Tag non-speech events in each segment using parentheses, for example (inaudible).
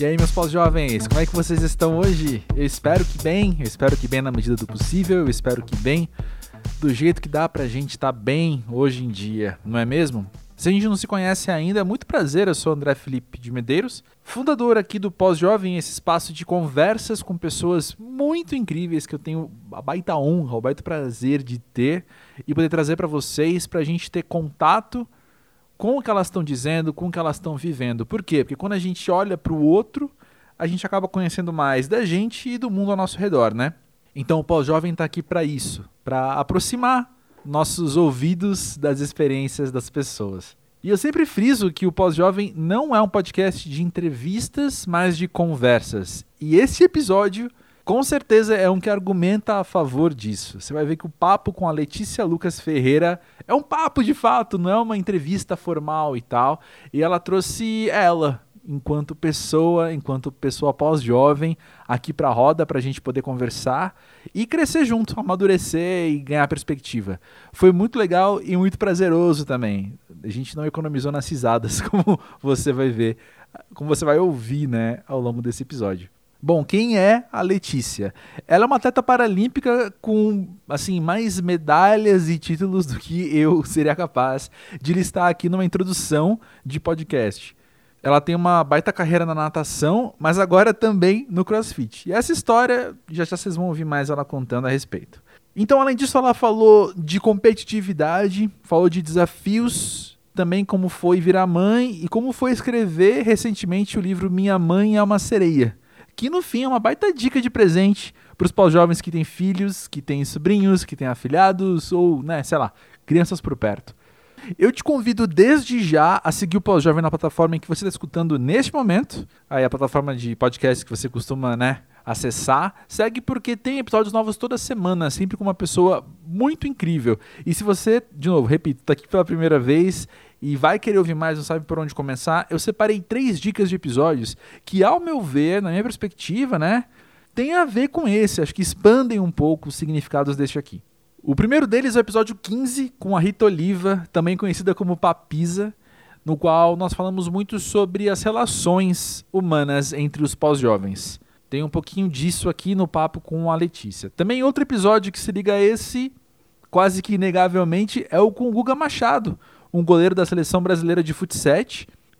E aí, meus pós-jovens, como é que vocês estão hoje? Eu espero que bem, eu espero que bem na medida do possível, eu espero que bem do jeito que dá pra gente estar tá bem hoje em dia, não é mesmo? Se a gente não se conhece ainda, é muito prazer, eu sou André Felipe de Medeiros, fundador aqui do Pós-Jovem, esse espaço de conversas com pessoas muito incríveis que eu tenho a baita honra, o baita prazer de ter e poder trazer para vocês, pra gente ter contato com o que elas estão dizendo, com o que elas estão vivendo. Por quê? Porque quando a gente olha para o outro, a gente acaba conhecendo mais da gente e do mundo ao nosso redor, né? Então o pós-jovem está aqui para isso, para aproximar nossos ouvidos das experiências das pessoas. E eu sempre friso que o Pós-Jovem não é um podcast de entrevistas, mas de conversas. E esse episódio, com certeza, é um que argumenta a favor disso. Você vai ver que o papo com a Letícia Lucas Ferreira é um papo de fato, não é uma entrevista formal e tal. E ela trouxe ela, enquanto pessoa, enquanto pessoa pós-jovem, aqui para a roda para a gente poder conversar e crescer junto, amadurecer e ganhar perspectiva. Foi muito legal e muito prazeroso também. A gente não economizou nas risadas, (laughs) como você vai ver, como você vai ouvir, né, ao longo desse episódio. Bom, quem é a Letícia? Ela é uma atleta paralímpica com assim mais medalhas e títulos do que eu (laughs) seria capaz de listar aqui numa introdução de podcast. Ela tem uma baita carreira na natação, mas agora também no CrossFit. E essa história já já vocês vão ouvir mais ela contando a respeito. Então, além disso, ela falou de competitividade, falou de desafios, também como foi virar mãe e como foi escrever recentemente o livro Minha Mãe é uma Sereia que no fim é uma baita dica de presente para os pós-jovens que têm filhos, que têm sobrinhos, que têm afilhados ou, né, sei lá, crianças por perto. Eu te convido desde já a seguir o Pós-Jovem na plataforma em que você está escutando neste momento. Aí a plataforma de podcast que você costuma, né, acessar. Segue porque tem episódios novos toda semana, sempre com uma pessoa muito incrível. E se você, de novo, repito, está aqui pela primeira vez e vai querer ouvir mais, não sabe por onde começar, eu separei três dicas de episódios que, ao meu ver, na minha perspectiva, né, tem a ver com esse. Acho que expandem um pouco os significados deste aqui. O primeiro deles é o episódio 15, com a Rita Oliva, também conhecida como Papisa, no qual nós falamos muito sobre as relações humanas entre os pós-jovens. Tem um pouquinho disso aqui no papo com a Letícia. Também outro episódio que se liga a esse, quase que inegavelmente, é o com o Guga Machado, um goleiro da seleção brasileira de futsal,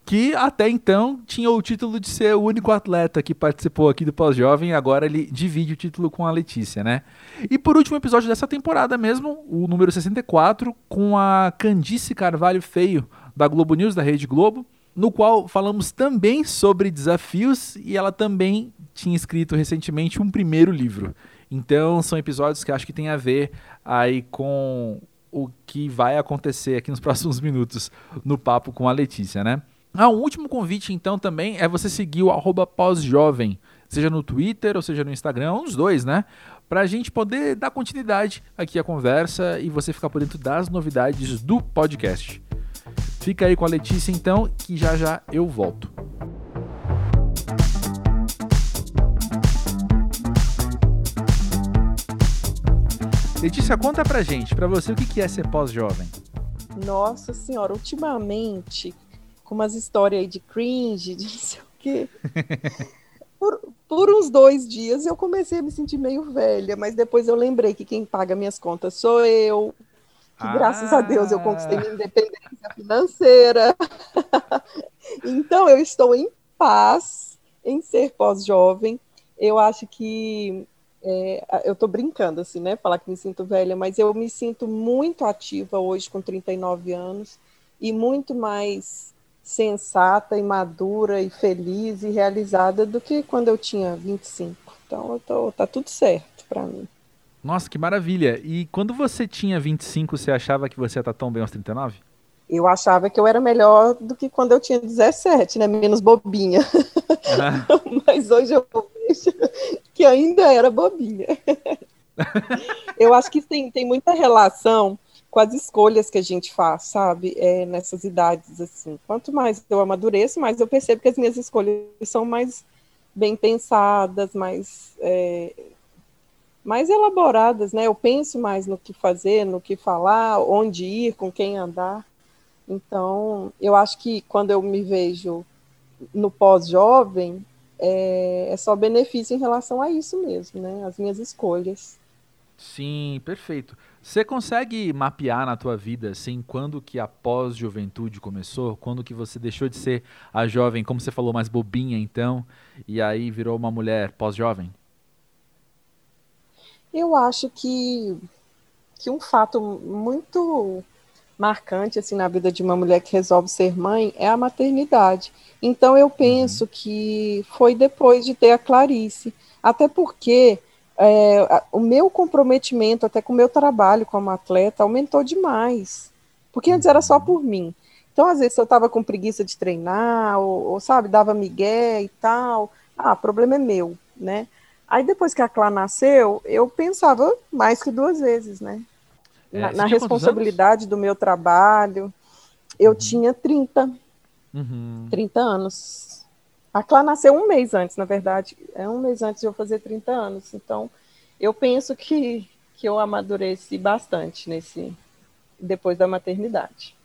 que até então tinha o título de ser o único atleta que participou aqui do Pós-Jovem, agora ele divide o título com a Letícia, né? E por último episódio dessa temporada mesmo, o número 64, com a Candice Carvalho Feio, da Globo News, da Rede Globo, no qual falamos também sobre desafios e ela também tinha escrito recentemente um primeiro livro. Então são episódios que acho que tem a ver aí com o que vai acontecer aqui nos (laughs) próximos minutos no papo com a Letícia, né? Ah, um último convite então também é você seguir o arroba pós-jovem, seja no Twitter ou seja no Instagram, dos dois, né? Para a gente poder dar continuidade aqui à conversa e você ficar por dentro das novidades do podcast. Fica aí com a Letícia então, que já já eu volto. Letícia, conta pra gente, pra você, o que é ser pós-jovem? Nossa senhora, ultimamente, com umas histórias aí de cringe, (laughs) de não sei o quê. por, por uns dois dias eu comecei a me sentir meio velha, mas depois eu lembrei que quem paga minhas contas sou eu, que ah. graças a Deus eu conquistei minha independência financeira. (laughs) então eu estou em paz em ser pós-jovem. Eu acho que é, eu estou brincando, assim, né? Falar que me sinto velha, mas eu me sinto muito ativa hoje, com 39 anos, e muito mais sensata e madura e feliz e realizada do que quando eu tinha 25. Então, eu tô, tá tudo certo para mim. Nossa, que maravilha! E quando você tinha 25, você achava que você ia estar tão bem aos 39? Eu achava que eu era melhor do que quando eu tinha 17, né? Menos bobinha. Ah. (laughs) Mas hoje eu vejo que ainda era bobinha. (laughs) eu acho que tem, tem muita relação com as escolhas que a gente faz, sabe? É, nessas idades, assim. Quanto mais eu amadureço, mais eu percebo que as minhas escolhas são mais bem pensadas, mais, é, mais elaboradas, né? Eu penso mais no que fazer, no que falar, onde ir, com quem andar. Então, eu acho que quando eu me vejo no pós-jovem, é, é só benefício em relação a isso mesmo, né? As minhas escolhas. Sim, perfeito. Você consegue mapear na tua vida, assim, quando que a pós-juventude começou? Quando que você deixou de ser a jovem, como você falou, mais bobinha, então, e aí virou uma mulher pós-jovem? Eu acho que, que um fato muito marcante assim na vida de uma mulher que resolve ser mãe é a maternidade. Então eu penso uhum. que foi depois de ter a Clarice, até porque é, o meu comprometimento até com o meu trabalho como atleta aumentou demais, porque antes era só uhum. por mim. Então às vezes eu estava com preguiça de treinar ou, ou sabe dava migué e tal, ah, problema é meu, né? Aí depois que a Clá nasceu, eu pensava mais que duas vezes, né? É, na, na responsabilidade do meu trabalho. Eu uhum. tinha 30. Uhum. 30 anos. A Clá nasceu um mês antes, na verdade. É um mês antes de eu fazer 30 anos. Então, eu penso que, que eu amadureci bastante nesse depois da maternidade.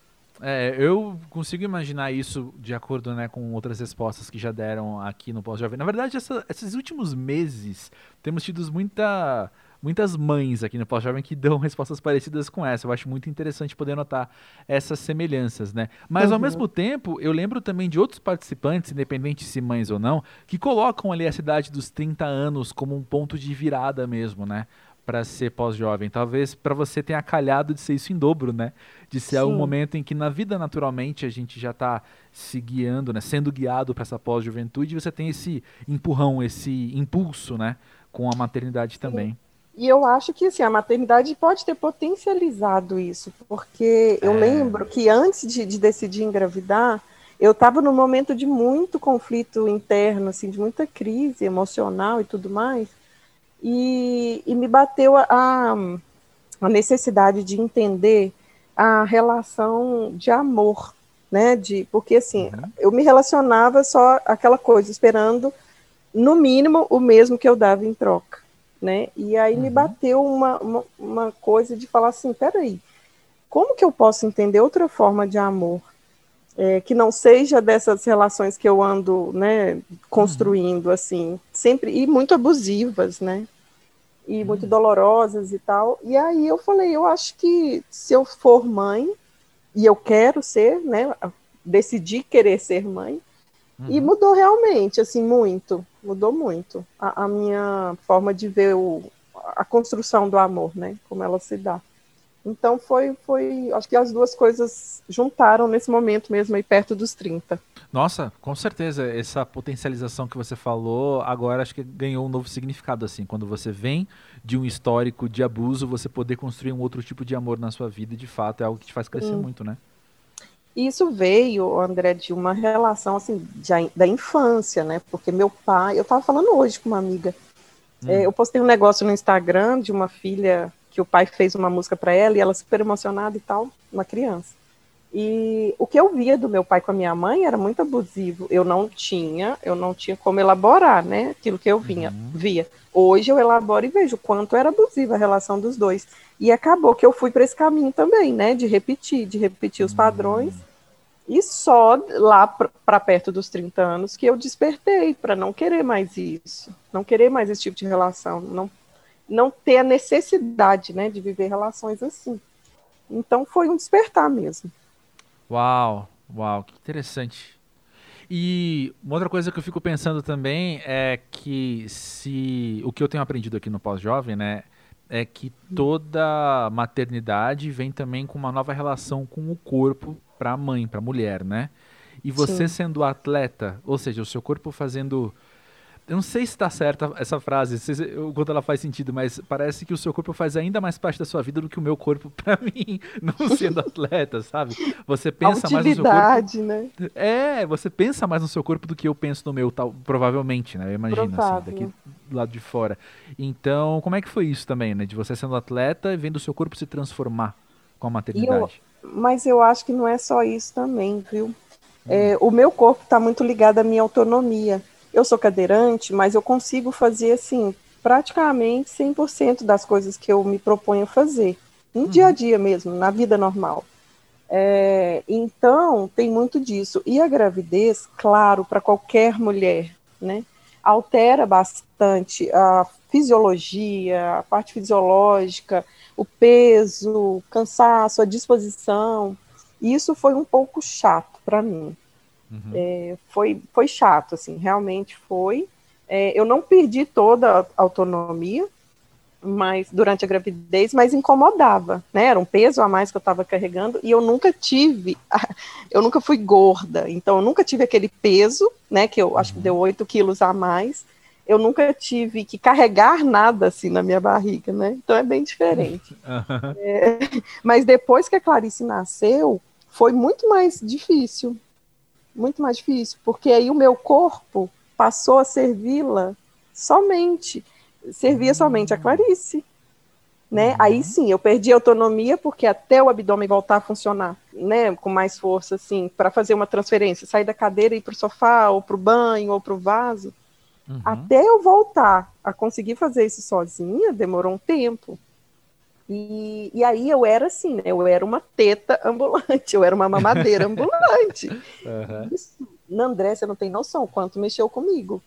É, eu consigo imaginar isso de acordo né, com outras respostas que já deram aqui no Pós-Jovem. Na verdade, essa, esses últimos meses temos tido muita muitas mães aqui no Pós-Jovem que dão (laughs) respostas parecidas com essa. Eu acho muito interessante poder notar essas semelhanças, né? Mas uhum. ao mesmo tempo, eu lembro também de outros participantes, independente se mães ou não, que colocam ali a cidade dos 30 anos como um ponto de virada mesmo, né? Para ser pós-jovem. Talvez para você tenha calhado de ser isso em dobro, né? De ser Sim. um momento em que na vida naturalmente a gente já está se guiando, né? Sendo guiado para essa pós-juventude, e você tem esse empurrão, esse impulso, né? Com a maternidade Sim. E eu acho que assim, a maternidade pode ter potencializado isso, porque eu é. lembro que antes de, de decidir engravidar, eu estava num momento de muito conflito interno, assim, de muita crise emocional e tudo mais, e, e me bateu a, a necessidade de entender a relação de amor, né? De, porque assim, uhum. eu me relacionava só aquela coisa, esperando no mínimo o mesmo que eu dava em troca né? E aí uhum. me bateu uma, uma, uma, coisa de falar assim, peraí, como que eu posso entender outra forma de amor é, que não seja dessas relações que eu ando, né, construindo, uhum. assim, sempre, e muito abusivas, né? E uhum. muito dolorosas e tal. E aí eu falei, eu acho que se eu for mãe, e eu quero ser, né, decidi querer ser mãe, Uhum. E mudou realmente, assim, muito. Mudou muito a, a, minha forma de ver o, a construção do amor, né? Como ela se dá. Então foi, foi, acho que as duas coisas juntaram nesse momento mesmo aí perto dos 30. Nossa, com certeza, essa potencialização que você falou, agora acho que ganhou um novo significado assim, quando você vem de um histórico de abuso, você poder construir um outro tipo de amor na sua vida, de fato, é algo que te faz crescer hum. muito, né? Isso veio, André, de uma relação assim de, da infância, né? Porque meu pai, eu estava falando hoje com uma amiga, hum. é, eu postei um negócio no Instagram de uma filha que o pai fez uma música para ela e ela super emocionada e tal, uma criança. E o que eu via do meu pai com a minha mãe era muito abusivo. Eu não tinha, eu não tinha como elaborar, né? Aquilo que eu vinha, uhum. via. Hoje eu elaboro e vejo o quanto era abusiva a relação dos dois. E acabou que eu fui para esse caminho também, né? De repetir, de repetir os uhum. E só lá para perto dos 30 anos que eu despertei para não querer mais isso, não querer mais esse tipo de relação, não, não ter a necessidade, né, de viver relações assim. Então foi um despertar mesmo. Uau, uau, que interessante. E uma outra coisa que eu fico pensando também é que se o que eu tenho aprendido aqui no pós-jovem, né, é que toda maternidade vem também com uma nova relação com o corpo para a mãe, para a mulher, né? E você Sim. sendo atleta, ou seja, o seu corpo fazendo eu não sei se está certa essa frase, se, o quanto ela faz sentido, mas parece que o seu corpo faz ainda mais parte da sua vida do que o meu corpo (laughs) para mim, não sendo atleta, sabe? Você pensa mais no seu corpo. né? É, você pensa mais no seu corpo do que eu penso no meu, tal, provavelmente, né? Eu imagino assim, Provável. assim, daqui do lado de fora. Então, como é que foi isso também, né? De você sendo atleta e vendo o seu corpo se transformar com a maternidade. Mas eu acho que não é só isso também, viu? Hum. É, o meu corpo está muito ligado à minha autonomia. Eu sou cadeirante, mas eu consigo fazer assim praticamente 100% das coisas que eu me proponho fazer, no uhum. dia a dia mesmo, na vida normal. É, então, tem muito disso. E a gravidez, claro, para qualquer mulher, né? Altera bastante a fisiologia, a parte fisiológica, o peso, o cansaço, a disposição. Isso foi um pouco chato para mim. Uhum. É, foi, foi chato, assim, realmente foi. É, eu não perdi toda a autonomia, mas durante a gravidez, mas incomodava, né? Era um peso a mais que eu estava carregando e eu nunca tive, (laughs) eu nunca fui gorda, então eu nunca tive aquele peso, né? Que eu acho que uhum. deu 8 quilos a mais. Eu nunca tive que carregar nada assim na minha barriga, né? Então é bem diferente. (laughs) É, mas depois que a Clarice nasceu, foi muito mais difícil, muito mais difícil, porque aí o meu corpo passou a servi-la somente servia somente a Clarice. Né? Uhum. Aí sim, eu perdi a autonomia porque até o abdômen voltar a funcionar, né, com mais força, assim, para fazer uma transferência, sair da cadeira e ir para o sofá, ou para o banho, ou para o vaso, uhum. até eu voltar a conseguir fazer isso sozinha, demorou um tempo. E, e aí eu era assim, né, eu era uma teta ambulante, eu era uma mamadeira (laughs) ambulante. Uhum. Isso, André, você não tem noção quanto mexeu comigo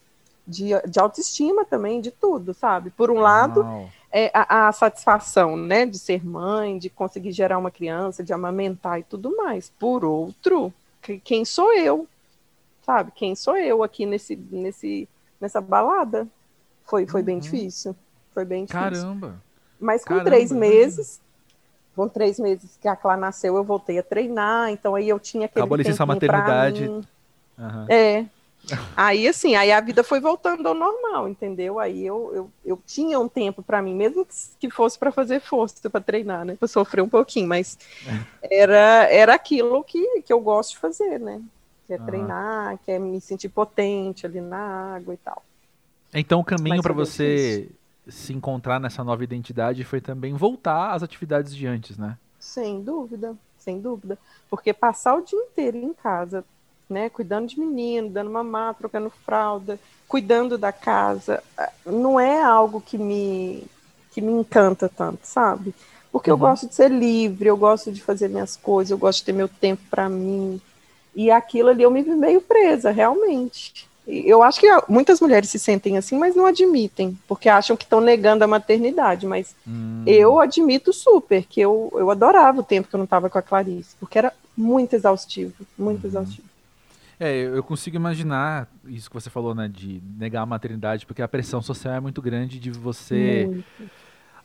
de, de autoestima também, de tudo, sabe? Por um lado, é a, a, satisfação, né, de ser mãe, de conseguir gerar uma criança, de amamentar e tudo mais. Por outro, quem sou eu, sabe? Quem sou eu aqui nesse, nesse, nessa balada? Foi, foi uhum. bem difícil. Foi bem difícil. Caramba! Mas com Caramba. três meses, com três meses que a Clá nasceu, eu voltei a treinar, então aí eu tinha aquele Acabou a licença maternidade. Uhum. É, Aí, assim, aí a vida foi voltando ao normal, entendeu? Aí eu, eu, eu tinha um tempo para mim, mesmo que fosse para fazer força, para treinar, né? Para sofrer um pouquinho, mas era, era aquilo que, que eu gosto de fazer, né? Que é uhum. treinar, que é me sentir potente ali na água e tal. Então, o caminho para você se encontrar nessa nova identidade foi também voltar às atividades de antes, né? Sem dúvida, sem dúvida. Porque passar o dia inteiro em casa, né? Cuidando de menino, dando mamar, trocando fralda, cuidando da casa, não é algo que me que me encanta tanto, sabe? Porque uhum. eu gosto de ser livre, eu gosto de fazer minhas coisas, eu gosto de ter meu tempo para mim. E aquilo ali eu me vi meio presa, realmente. Eu acho que muitas mulheres se sentem assim, mas não admitem, porque acham que estão negando a maternidade. Mas hum. eu admito super que eu, eu adorava o tempo que eu não estava com a Clarice, porque era muito exaustivo, muito uhum. exaustivo. É, eu consigo imaginar isso que você falou, né, de negar a maternidade, porque a pressão social é muito grande de você muito.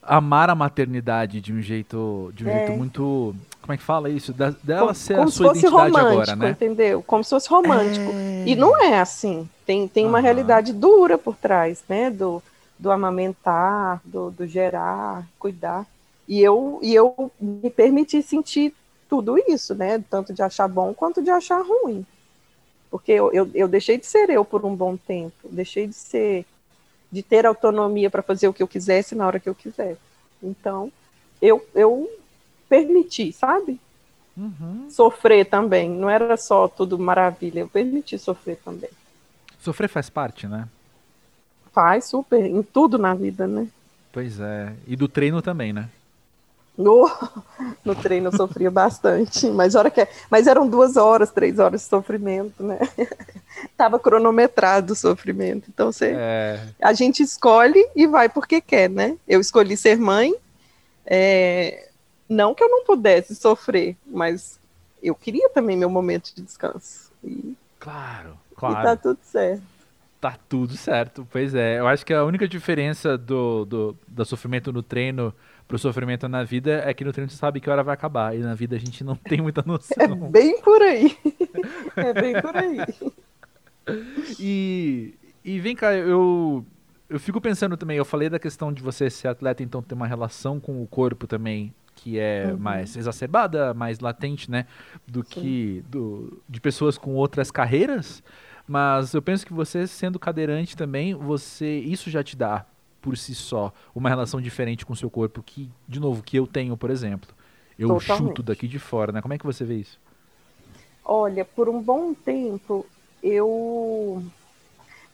amar a maternidade de um jeito, de um é. jeito muito, como é que fala isso, da, dela como, ser como a sua identidade agora, né? Entendeu? Como se fosse romântico. É... E não é assim. Tem, tem uma realidade dura por trás, né, do, do amamentar, do, do gerar, cuidar. E eu, e eu me permiti sentir tudo isso, né? Tanto de achar bom quanto de achar ruim. Porque eu, eu, eu deixei de ser eu por um bom tempo, deixei de ser, de ter autonomia para fazer o que eu quisesse na hora que eu quisesse. Então, eu, eu permiti, sabe? Uhum. Sofrer também. Não era só tudo maravilha, eu permiti sofrer também. Sofrer faz parte, né? Faz super, em tudo na vida, né? Pois é. E do treino também, né? No, (laughs) no treino eu sofria bastante, mas, hora que, é, mas eram duas horas, três horas de sofrimento, né? (laughs) Tava cronometrado o sofrimento. Então você, é... a gente escolhe e vai porque quer, né? Eu escolhi ser mãe, é, não que eu não pudesse sofrer, mas eu queria também meu momento de descanso. E, claro, claro. E tá tudo certo. Tá tudo certo, pois é. Eu acho que a única diferença do, do, do sofrimento no treino pro sofrimento na vida é que no treino você sabe que hora vai acabar. E na vida a gente não (laughs) tem muita (laughs) noção. É bem por aí. é bem por aí. (laughs) e, e vem cá, eu, eu fico pensando também, eu falei da questão de você ser atleta, então ter uma relação com o corpo também que é uhum. mais exacerbada, mais latente, né, do Sim. que do, de pessoas com outras carreiras. Mas eu penso que você sendo cadeirante também, você isso já te dá por si só uma relação diferente com o seu corpo que, de novo, que eu tenho, por exemplo. Eu Totalmente. chuto daqui de fora, né? Como é que você vê isso? Olha, por um bom tempo eu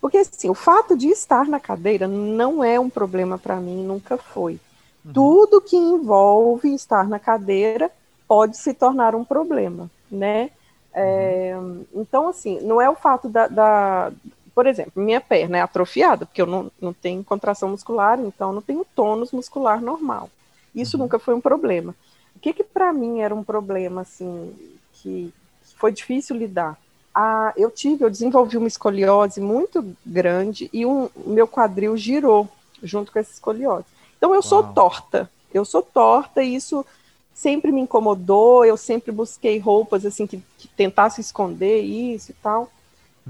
porque assim, o fato de estar na cadeira não é um problema para mim, nunca foi. Uhum. Tudo que envolve estar na cadeira pode se tornar um problema, né? É, uhum. então, assim, não é o fato da, da, por exemplo, minha perna é atrofiada, porque eu não, não tenho contração muscular, então não tenho tônus muscular normal. Isso uhum. nunca foi um problema. O que que para mim era um problema, assim, que foi difícil lidar? Ah, eu tive, eu desenvolvi uma escoliose muito grande e o um, meu quadril girou junto com essa escoliose. Então eu Uau. sou torta, eu sou torta e isso sempre me incomodou, eu sempre busquei roupas assim que, que tentassem esconder isso e tal.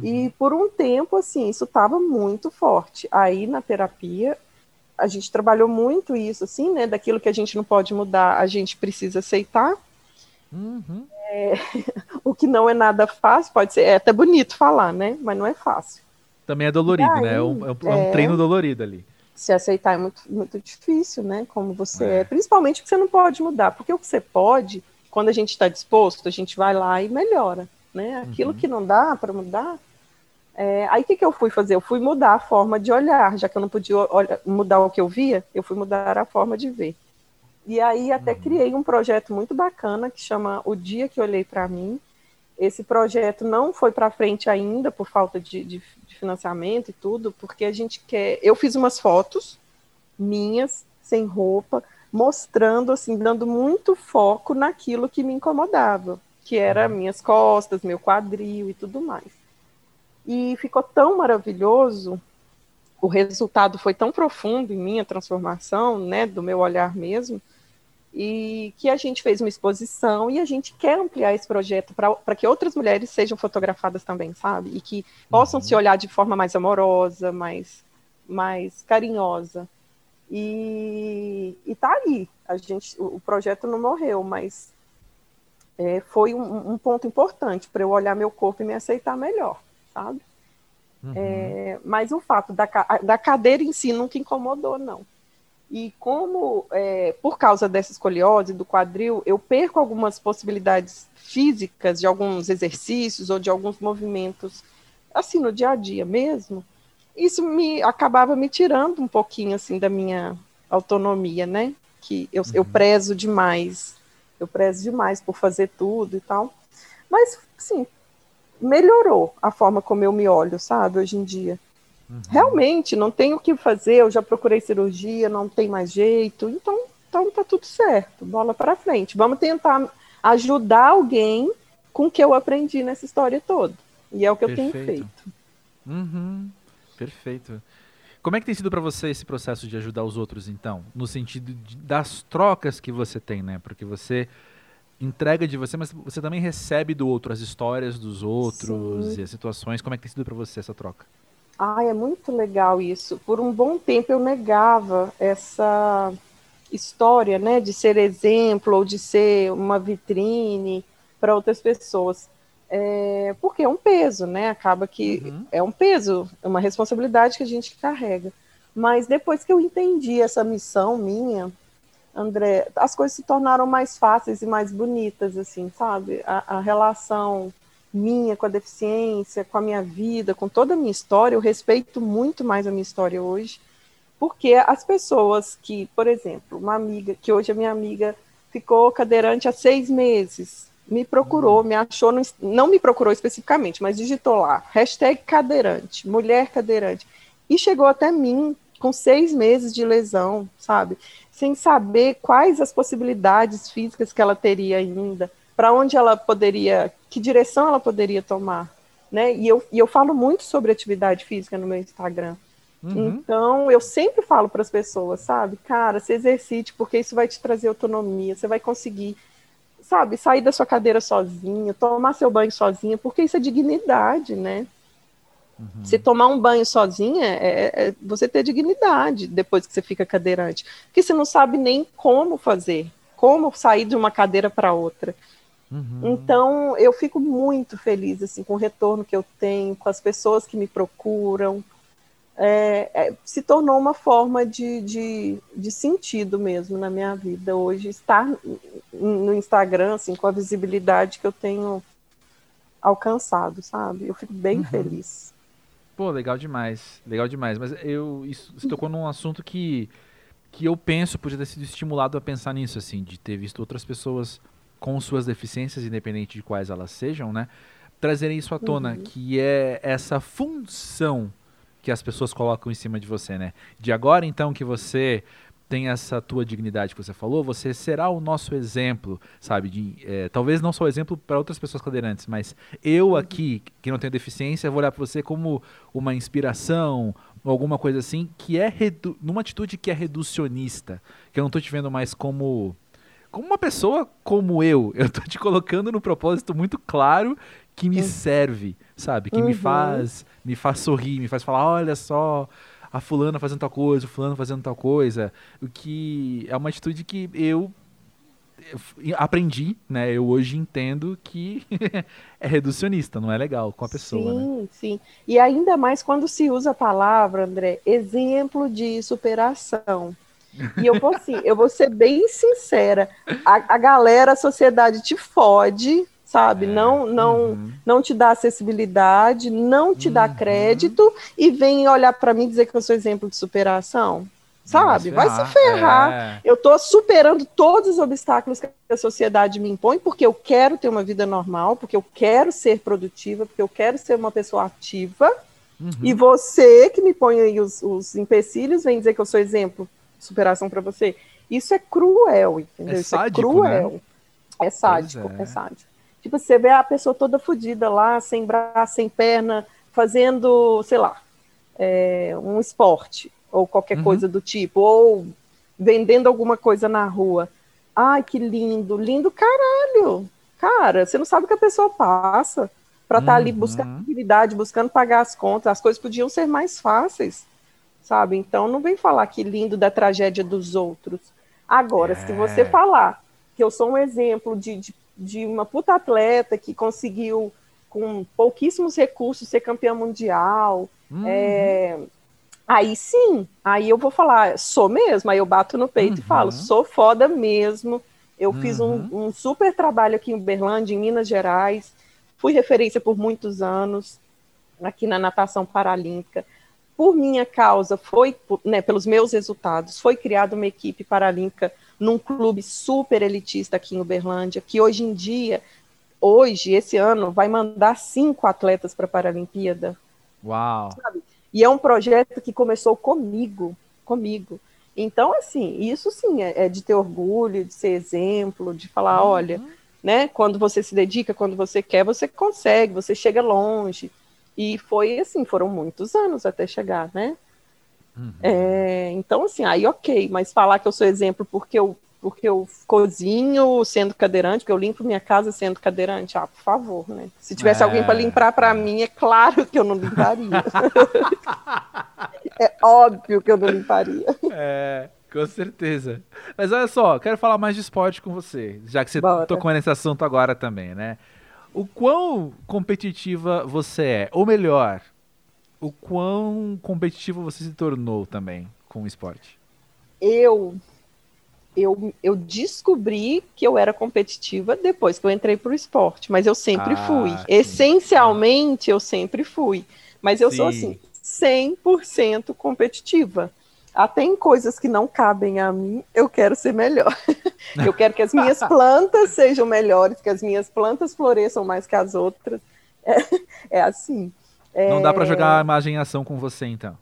Uhum. E por um tempo, assim, isso estava muito forte. Aí na terapia, a gente trabalhou muito isso, assim, né? Daquilo que a gente não pode mudar, a gente precisa aceitar. Uhum. É, (laughs) o que não é nada fácil, pode ser, é até bonito falar, né? Mas não é fácil. Também é dolorido, aí, né? É um, é um, é treino dolorido ali se aceitar é muito, muito difícil, né? Como você é. é. Principalmente que você não pode mudar, porque o que você pode, quando a gente está disposto, a gente vai lá e melhora, né? Aquilo uhum. que não dá para mudar. É, aí o que, que eu fui fazer? Eu fui mudar a forma de olhar, já que eu não podia olhar, mudar o que eu via, eu fui mudar a forma de ver. E aí até uhum. criei um projeto muito bacana que chama O Dia que Olhei para Mim. Esse projeto não foi para frente ainda por falta de, de financiamento e tudo, porque a gente quer. Eu fiz umas fotos minhas, sem roupa, mostrando, assim, dando muito foco naquilo que me incomodava, que era uhum. minhas costas, meu quadril e tudo mais. E ficou tão maravilhoso, o resultado foi tão profundo em minha transformação, né, do meu olhar mesmo, e que a gente fez uma exposição e a gente quer ampliar esse projeto para que outras mulheres sejam fotografadas também, sabe? E que possam uhum. se olhar de forma mais amorosa, mais, mais carinhosa. E, e tá aí. A gente, o, projeto não morreu, mas é, foi um, um, ponto importante para eu olhar meu corpo e me aceitar melhor, sabe? Uhum. É, mas o fato da, da cadeira em si nunca incomodou, não. E como, é, por causa dessa escoliose do quadril, eu perco algumas possibilidades físicas de alguns exercícios ou de alguns movimentos, assim, no dia a dia mesmo, isso me acabava me tirando um pouquinho, assim, da minha autonomia, né? Que eu, uhum. eu prezo demais, eu prezo demais por fazer tudo e tal. Mas, sim, melhorou a forma como eu me olho, sabe, hoje em dia. Uhum. Realmente, não tem o que fazer, eu já procurei cirurgia, não tem mais jeito, então, então tá tudo certo, bola para frente. Vamos tentar ajudar alguém com o que eu aprendi nessa história toda. E é o que Perfeito. eu tenho feito. Uhum. Perfeito. Como é que tem sido para você esse processo de ajudar os outros, então? No sentido de, das trocas que você tem, né? Porque você entrega de você, mas você também recebe do outro as histórias dos outros Sim. e as situações. Como é que tem sido para você essa troca? Ah, é muito legal isso. Por um bom tempo eu negava essa história, né, de ser exemplo ou de ser uma vitrine para outras pessoas. É, porque é um peso, né? Acaba que uhum. é um peso, é uma responsabilidade que a gente carrega. Mas depois que eu entendi essa missão minha, André, as coisas se tornaram mais fáceis e mais bonitas, assim, sabe? A, a relação minha, com a deficiência, com a minha vida, com toda a minha história, eu respeito muito mais a minha história hoje, porque as pessoas que, por exemplo, uma amiga, que hoje é minha amiga, ficou cadeirante há seis meses, me procurou, me achou, no, não me procurou especificamente, mas digitou lá, hashtag cadeirante, mulher cadeirante, e chegou até mim com seis meses de lesão, sabe? Sem saber quais as possibilidades físicas que ela teria ainda, para onde ela poderia, que direção ela poderia tomar, né? E eu, e eu falo muito sobre atividade física no meu Instagram. Uhum. Então, eu sempre falo para as pessoas, sabe? Cara, se exercite, porque isso vai te trazer autonomia, você vai conseguir, sabe, sair da sua cadeira sozinha, tomar seu banho sozinha, porque isso é dignidade, né? Uhum. Se tomar um banho sozinha, é, é, você ter dignidade depois que você fica cadeirante. Porque você não sabe nem como fazer, como sair de uma cadeira para outra. Uhum. Então, eu fico muito feliz assim, com o retorno que eu tenho, com as pessoas que me procuram. É, é, se tornou uma forma de, de, de, sentido mesmo na minha vida hoje, estar no Instagram, assim, com a visibilidade que eu tenho alcançado, sabe? Eu fico bem uhum. feliz. Pô, legal demais, legal demais. Mas eu, isso, você tocou num assunto que, que eu penso podia ter sido estimulado a pensar nisso, assim, de ter visto outras pessoas com suas deficiências, independente de quais elas sejam, né? trazerem isso à tona, uhum. que é essa função que as pessoas colocam em cima de você, né? De agora então que você tem essa tua dignidade que você falou, você será o nosso exemplo, sabe? De, é, talvez não só o exemplo para outras pessoas cadeirantes, mas eu aqui, que não tenho deficiência, vou olhar para você como uma inspiração, alguma coisa assim, que é numa atitude que é reducionista, que eu não estou te vendo mais como como uma pessoa como eu, (laughs) eu estou te colocando no propósito muito claro que me uhum. serve, sabe? Que uhum. me faz, me faz sorrir, me faz falar, olha só, a fulana fazendo tal coisa, o fulano fazendo tal coisa, o que é uma atitude que eu aprendi, né? Eu hoje entendo que (laughs) é reducionista, não é legal com a pessoa. Sim, né? sim. E ainda mais quando se usa a palavra, André, exemplo de superação. E eu vou assim, eu vou ser bem sincera. A, a galera, a sociedade te fode, sabe? É. Não, não, uhum. não te dá acessibilidade, não te uhum. dá crédito e vem olhar para mim dizer que eu sou exemplo de superação. Sabe? Vai se ferrar. É. Eu estou superando todos os obstáculos que a sociedade me impõe, porque eu quero ter uma vida normal, porque eu quero ser produtiva, porque eu quero ser uma pessoa ativa. Uhum. E você que me põe aí os, os empecilhos, vem dizer que eu sou exemplo de superação para você. Isso é cruel, entendeu? É Isso é sádico, é cruel. Né? É sádico, é. é sádico. Tipo, você vê a pessoa toda fodida lá, sem braço, sem perna, fazendo, sei lá, é, um esporte ou qualquer uhum. coisa do tipo, ou vendendo alguma coisa na rua. Ai, que lindo, lindo caralho. Cara, você não sabe o que a pessoa passa para estar tá ali uhum. buscando atividade, buscando pagar as contas. As coisas podiam ser mais fáceis, sabe? Então não vem falar que lindo da tragédia dos outros. Agora, é. se você falar que eu sou um exemplo de, de, de uma puta atleta que conseguiu, com pouquíssimos recursos, ser campeã mundial, uhum. é, Aí sim, aí eu vou falar, sou mesmo, aí eu bato no peito uhum. e falo, sou foda mesmo. Eu uhum. fiz um, uhum. um, super trabalho aqui em Uberlândia, em Minas Gerais, fui referência por muitos anos aqui na natação paralímpica. Por minha causa, foi, né, pelos meus resultados, foi criada uma equipe paralímpica num clube super elitista aqui em Uberlândia, que hoje em dia, hoje, esse ano, vai mandar cinco atletas para a Paralimpíada. Uau! Sabe? E é um projeto que começou comigo, comigo. Então, assim, isso sim é, é de ter orgulho, de ser exemplo, de falar, uhum. olha, né, quando você se dedica, quando você quer, você consegue, você chega longe. E foi assim, foram muitos anos até chegar, né? Uhum. É, então, assim, aí ok, mas falar que eu sou exemplo porque eu porque eu cozinho sendo cadeirante, porque eu limpo minha casa sendo cadeirante. Ah, por favor, né? Se tivesse é... alguém para limpar para mim, é claro que eu não limparia. (laughs) é óbvio que eu não limparia. É, com certeza. Mas olha só, quero falar mais de esporte com você, já que você Bora. tocou nesse assunto agora também, né? O quão competitiva você é, ou melhor, o quão competitivo você se tornou também com o esporte? Eu eu, eu descobri que eu era competitiva depois que eu entrei para o esporte, mas eu sempre ah, fui. Sim. Essencialmente, eu sempre fui. Mas eu sim. sou assim, 100% competitiva. Até em coisas que não cabem a mim, eu quero ser melhor. (laughs) eu quero que as minhas (laughs) plantas sejam melhores, que as minhas plantas floresçam mais que as outras. É, é assim. É... Não dá para jogar a imagem em ação com você, então.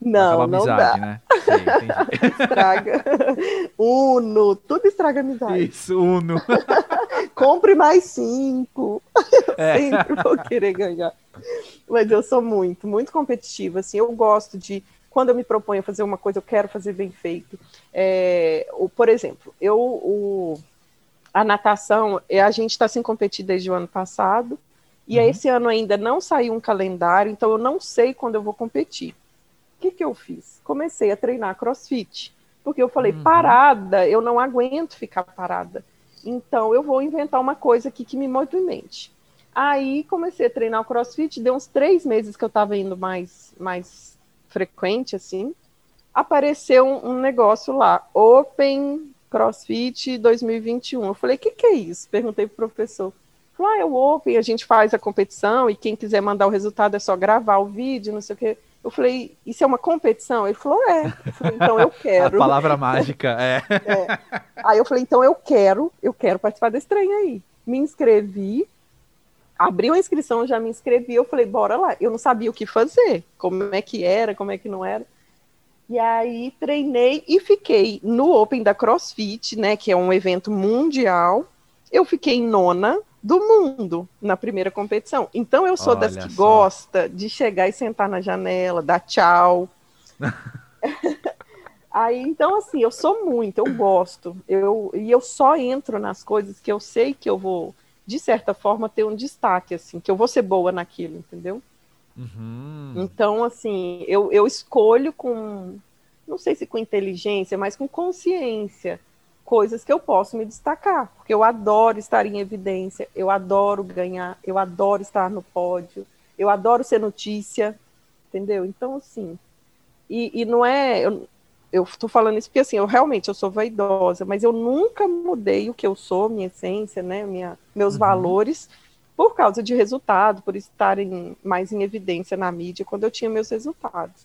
Não, não amizade, dá. Né? Sei, (laughs) estraga. Uno, tudo estraga amizade. Isso, Uno. (laughs) Compre mais cinco. É. (laughs) Sempre vou querer ganhar. Mas eu sou muito, muito competitiva. Assim, eu gosto de quando eu me proponho a fazer uma coisa, eu quero fazer bem feito. É, o, por exemplo, eu o, a natação, é, a gente está sem competir desde o ano passado, e uhum. esse ano ainda não saiu um calendário, então eu não sei quando eu vou competir que, que eu fiz? Comecei a treinar crossfit. Porque eu falei, uhum. parada, eu não aguento ficar parada. Então, eu vou inventar uma coisa aqui que me movimente. Aí, comecei a treinar o crossfit. Deu uns três meses que eu estava indo mais, mais frequente, assim. Apareceu um, um negócio lá, Open CrossFit 2021. Eu falei, o que, que é isso? Perguntei pro professor. Falei, ah, é o Open, a gente faz a competição e quem quiser mandar o resultado é só gravar o vídeo, não sei o quê. Eu falei, isso é uma competição? Ele falou, é. Eu falei, então eu (laughs) quero. A palavra mágica, (laughs) é. é. Aí eu falei, então eu quero, eu quero participar desse trem aí. Me inscrevi. abriu a inscrição, já me inscrevi, eu falei, bora lá. Eu não sabia o que fazer, como é que era, como é que não era. E aí treinei e fiquei no Open da CrossFit, né, que é um evento mundial. Eu fiquei nona do mundo na primeira competição. Então eu sou Olha das que só. gosta de chegar e sentar na janela, dar tchau. (laughs) Aí, então, assim, eu sou muito, eu gosto. Eu, e eu só entro nas coisas que eu sei que eu vou de certa forma, ter um destaque, assim, que eu vou ser boa naquilo, entendeu? Uhum. Então, assim, eu, eu escolho com, não sei se com inteligência, mas com consciência, coisas que eu posso me destacar, porque eu adoro estar em evidência, eu adoro ganhar, eu adoro estar no pódio, eu adoro ser notícia, entendeu? Então, assim, e, e não é, eu, tô falando isso porque assim, eu realmente eu sou vaidosa, mas eu nunca mudei o que eu sou, minha essência, né, minha, meus uhum. valores, por causa de resultado, por estarem mais em evidência na mídia quando eu tinha meus resultados.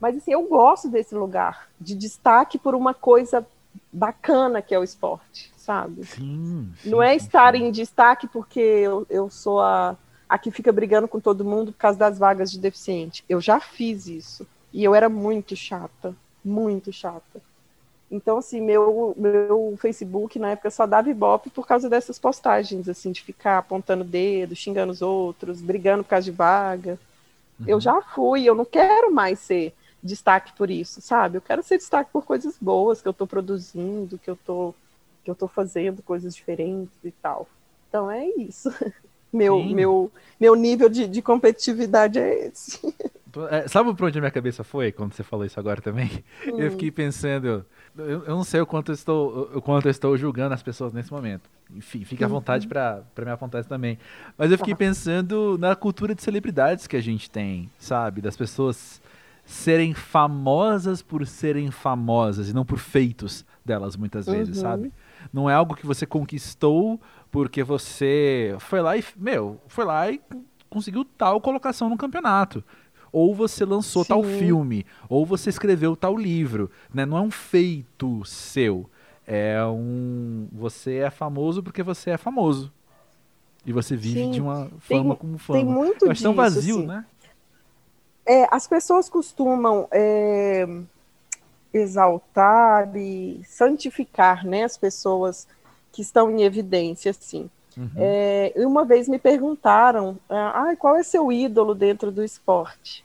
Mas assim, eu gosto desse lugar de destaque por uma coisa bacana que é o esporte, sabe? Sim, sim Não é estar sim. em destaque porque eu, eu sou a, a que fica brigando com todo mundo por causa das vagas de deficiente. Eu já fiz isso. E eu era muito chata muito chata. Então, assim, meu, meu Facebook na época só dava ibope por causa dessas postagens, assim, de ficar apontando dedo, xingando os outros, brigando por causa de vaga. Uhum. Eu já fui, eu não quero mais ser destaque por isso, sabe? Eu quero ser destaque por coisas boas que eu estou produzindo, que eu tô, que eu tô fazendo coisas diferentes e tal. Então é isso. (laughs) Meu, meu, meu nível de, de competitividade é esse. É, sabe por onde a minha cabeça foi quando você falou isso agora também? (laughs) Hum. Eu fiquei pensando, eu, eu, não sei o quanto eu estou, o quanto eu estou julgando as pessoas nesse momento. Enfim, fique à vontade uhum. para me apontar isso também. Mas eu fiquei tá. pensando na cultura de celebridades que a gente tem, sabe? Das pessoas serem famosas por serem famosas e não por feitos delas muitas vezes, uhum. sabe? Não é algo que você conquistou porque você foi lá e, meu, foi lá e conseguiu tal colocação no campeonato ou você lançou Sim. tal filme, ou você escreveu tal livro, né? Não é um feito seu. É um você é famoso porque você é famoso. E você vive Sim. de uma fama tem, como fama. Tem muito Eu acho disso, tão vazio, assim. né? É, as pessoas costumam é, exaltar e santificar, né, as pessoas que estão em evidência, assim. Uhum. É, uma vez me perguntaram, ah, qual é seu ídolo dentro do esporte?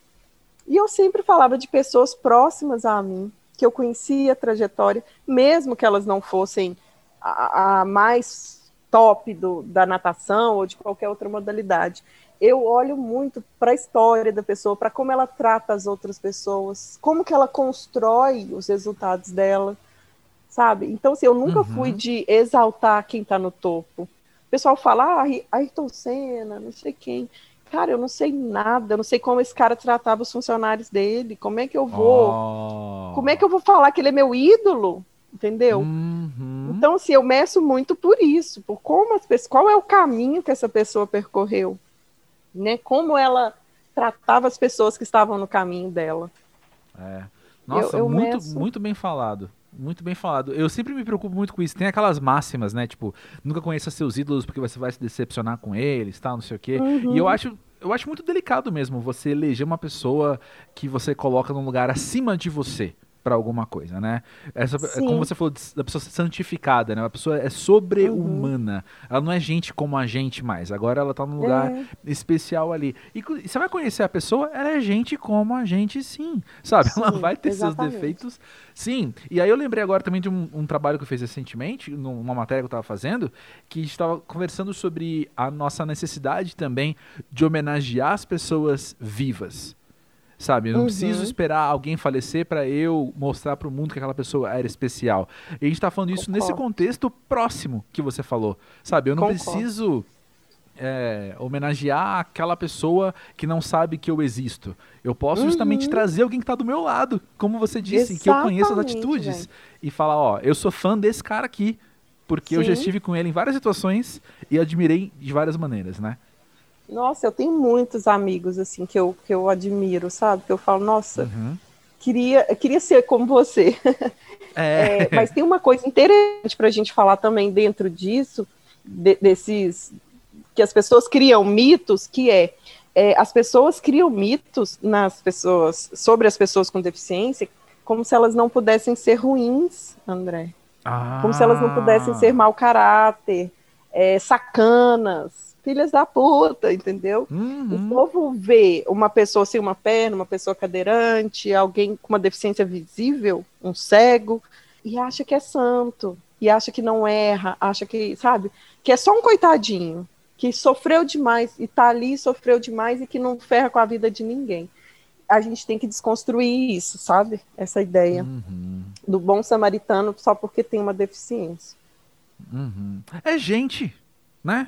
E eu sempre falava de pessoas próximas a mim, que eu conhecia a trajetória, mesmo que elas não fossem a, a mais top do, da natação ou de qualquer outra modalidade. Eu olho muito para a história da pessoa, para como ela trata as outras pessoas, como que ela constrói os resultados dela, sabe? Então, assim, eu nunca uhum. fui de exaltar quem está no topo. O pessoal fala, ah, Ayrton Senna, não sei quem cara, eu não sei nada, eu não sei como esse cara tratava os funcionários dele, como é que eu vou, oh. como é que eu vou falar que ele é meu ídolo, entendeu? Uhum. Então, assim, eu meço muito por isso, por como as pessoas, qual é o caminho que essa pessoa percorreu, né? Como ela tratava as pessoas que estavam no caminho dela. É. Nossa, eu, eu muito, meço... muito bem falado. Muito bem falado. Eu sempre me preocupo muito com isso. Tem aquelas máximas, né? Tipo, nunca conheça seus ídolos porque você vai se decepcionar com eles, tal, não sei o quê. Uhum. E eu acho, eu acho muito delicado mesmo você eleger uma pessoa que você coloca num lugar acima de você para alguma coisa, né? Essa, é como você falou da pessoa santificada, né? A pessoa é sobre-humana. Uhum. Ela não é gente como a gente mais. Agora ela tá num lugar é. especial ali. E você vai conhecer a pessoa, ela é gente como a gente, sim. Sabe? Sim, ela vai ter exatamente. seus defeitos, sim. E aí eu lembrei agora também de um, um trabalho que eu fiz recentemente, numa matéria que eu estava fazendo, que estava conversando sobre a nossa necessidade também de homenagear as pessoas vivas sabe? Eu não uhum. preciso esperar alguém falecer para eu mostrar para o mundo que aquela pessoa era especial. E a gente está falando isso Concordo. nesse contexto próximo que você falou, sabe? Eu não Concordo. preciso é, homenagear aquela pessoa que não sabe que eu existo. Eu posso uhum. justamente trazer alguém que está do meu lado, como você disse, Exatamente, que eu conheço as atitudes véio. e falar, ó, eu sou fã desse cara aqui, porque Sim. eu já estive com ele em várias situações e admirei de várias maneiras, né? Nossa, eu tenho muitos amigos assim que eu, que eu admiro, sabe? Que eu falo, nossa, uhum. queria, queria ser como você. (laughs) É. É, mas tem uma coisa interessante para a gente falar também dentro disso, de, desses que as pessoas criam mitos, que é, é, as pessoas criam mitos nas pessoas sobre as pessoas com deficiência, como se elas não pudessem ser ruins, André. Ah. Como se elas não pudessem ser mau caráter, é, sacanas, filhas da puta, entendeu? Uhum. O povo vê uma pessoa sem uma perna, uma pessoa cadeirante, alguém com uma deficiência visível, um cego, e acha que é santo, e acha que não erra, acha que, sabe, que é só um coitadinho, que sofreu demais e tá ali, sofreu demais e que não ferra com a vida de ninguém. A gente tem que desconstruir isso, sabe? Essa ideia Uhum. do bom samaritano só porque tem uma deficiência. Uhum. É gente, né?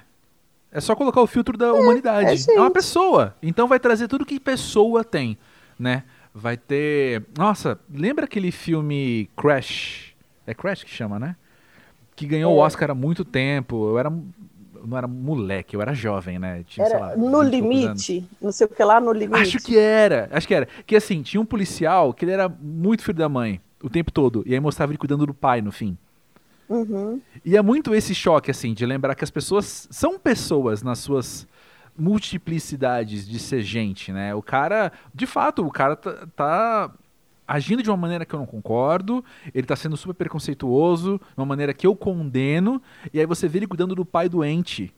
É só colocar o filtro da humanidade. é É, uma pessoa. Então vai trazer tudo que pessoa tem, né? Vai ter. Nossa, lembra aquele filme Crash? É Crash que chama, né? Que ganhou o É. Oscar há muito tempo. Eu era. eu não era moleque, eu era jovem, né? Tinha, sei lá, Era no 20 poucos anos. limite, não sei o que lá, no limite. Acho que era, acho que era. Que assim, tinha um policial que ele era muito filho da mãe o tempo todo. E aí mostrava ele cuidando do pai no fim. Uhum. E é muito esse choque, assim, de lembrar que as pessoas são pessoas nas suas multiplicidades de ser gente, né? O cara, de fato, o cara tá, tá agindo de uma maneira que eu não concordo, ele tá sendo super preconceituoso, de uma maneira que eu condeno, e aí você vê ele cuidando do pai doente.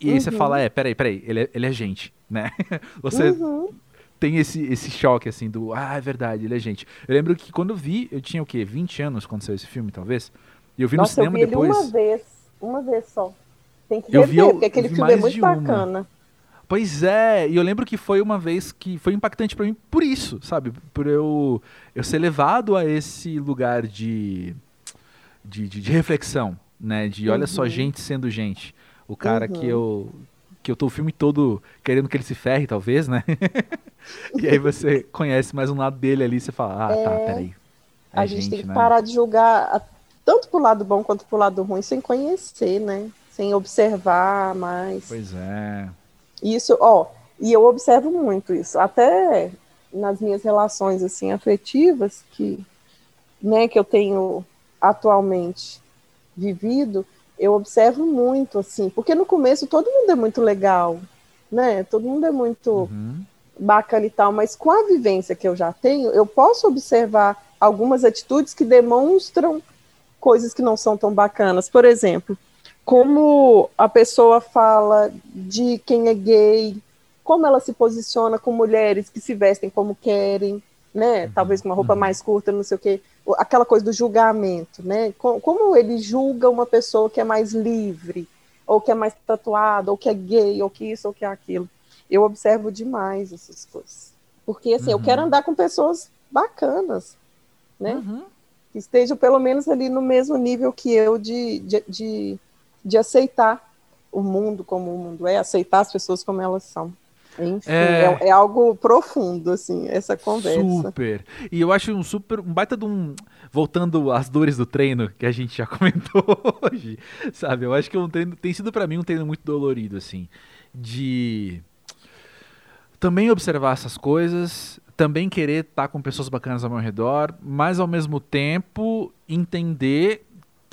E aí você Uhum. fala, é, peraí, peraí, ele é, ele é gente, né? (laughs) Você Uhum. Tem esse, esse choque, assim, do, ah, é verdade, ele é gente. Eu lembro que quando eu vi, eu tinha o quê? 20 anos quando saiu esse filme, talvez? E eu vi Nossa, no cinema eu vi depois. ele uma vez, uma vez só. Tem que Eu rever, vi eu- porque aquele filme é muito de uma. bacana. Pois é, e eu lembro que foi uma vez que foi impactante pra mim por isso, sabe? Por eu, eu ser levado a esse lugar de, de, de, de reflexão, né? De olha só, Uhum. gente sendo gente. O cara que Uhum. eu que eu tô o filme todo querendo que ele se ferre, talvez, né? (laughs) e aí você conhece mais um lado dele ali e você fala, ah, tá, É, peraí. É a gente, tem que né? parar de julgar tanto pro lado bom quanto pro lado ruim sem conhecer, né? Sem observar mais. Pois é. Isso, ó, e eu observo muito isso, até nas minhas relações assim afetivas que, né, que eu tenho atualmente vivido, eu observo muito assim, porque no começo todo mundo é muito legal, né? Todo mundo é muito Uhum. bacana e tal, mas com a vivência que eu já tenho, eu posso observar algumas atitudes que demonstram coisas que não são tão bacanas. Por exemplo, como a pessoa fala de quem é gay, como ela se posiciona com mulheres que se vestem como querem, né? Talvez com uma roupa uhum. mais curta, não sei o quê. Aquela coisa do julgamento, né? Co- Como ele julga uma pessoa que é mais livre, ou que é mais tatuada, ou que é gay, ou que isso, ou que é aquilo eu observo demais essas coisas. Porque, assim, eu Uhum. quero andar com pessoas bacanas, né? Uhum. Que estejam pelo menos ali no mesmo nível que eu de, de, de, de aceitar o mundo como o mundo é, aceitar as pessoas como elas são. Enfim, É. é, é algo profundo, assim, essa conversa. Super. E eu acho um super, um baita de um. Voltando às dores do treino, que a gente já (laughs) comentou hoje, sabe? Eu acho que é um treino, tem sido pra mim um treino muito dolorido, assim. De também observar essas coisas, também querer estar com pessoas bacanas ao meu redor, mas ao mesmo tempo entender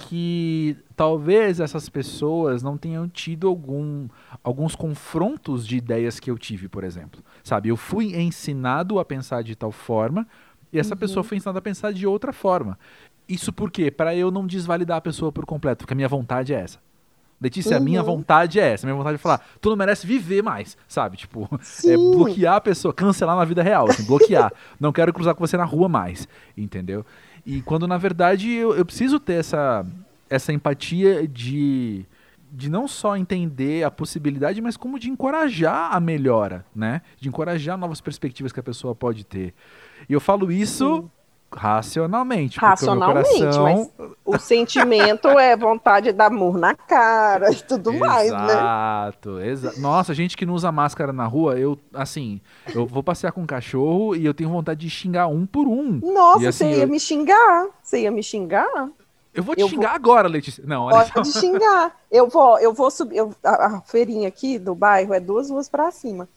que talvez essas pessoas não tenham tido algum, alguns confrontos de ideias que eu tive, por exemplo. Sabe, eu fui ensinado a pensar de tal forma e essa pessoa foi ensinada a pensar de outra forma. Isso por quê? Para eu não desvalidar a pessoa por completo, porque a minha vontade é essa. Letícia, a minha Uhum. vontade é essa. A minha vontade é falar, tu não merece viver mais, sabe? Tipo, (laughs) é bloquear a pessoa, cancelar na vida real, assim, bloquear. não quero cruzar com você na rua mais, entendeu? E quando na verdade eu, eu preciso ter essa, essa empatia de, de não só entender a possibilidade, mas como de encorajar a melhora, né? De encorajar novas perspectivas que a pessoa pode ter. E eu falo isso racionalmente. Racionalmente, coração- mas o sentimento é vontade de dar murro na cara e tudo mais, né? Exato, exato. Nossa, gente que não usa máscara na rua, eu, assim, eu vou passear com um cachorro e eu tenho vontade de xingar um por um. Nossa, E assim, você ia eu- me xingar? Você ia me xingar? Eu vou te Eu xingar agora, Letícia. Não, olha só. Pode xingar. Eu vou, eu vou subir. eu- a, a feirinha aqui do bairro é duas ruas pra cima.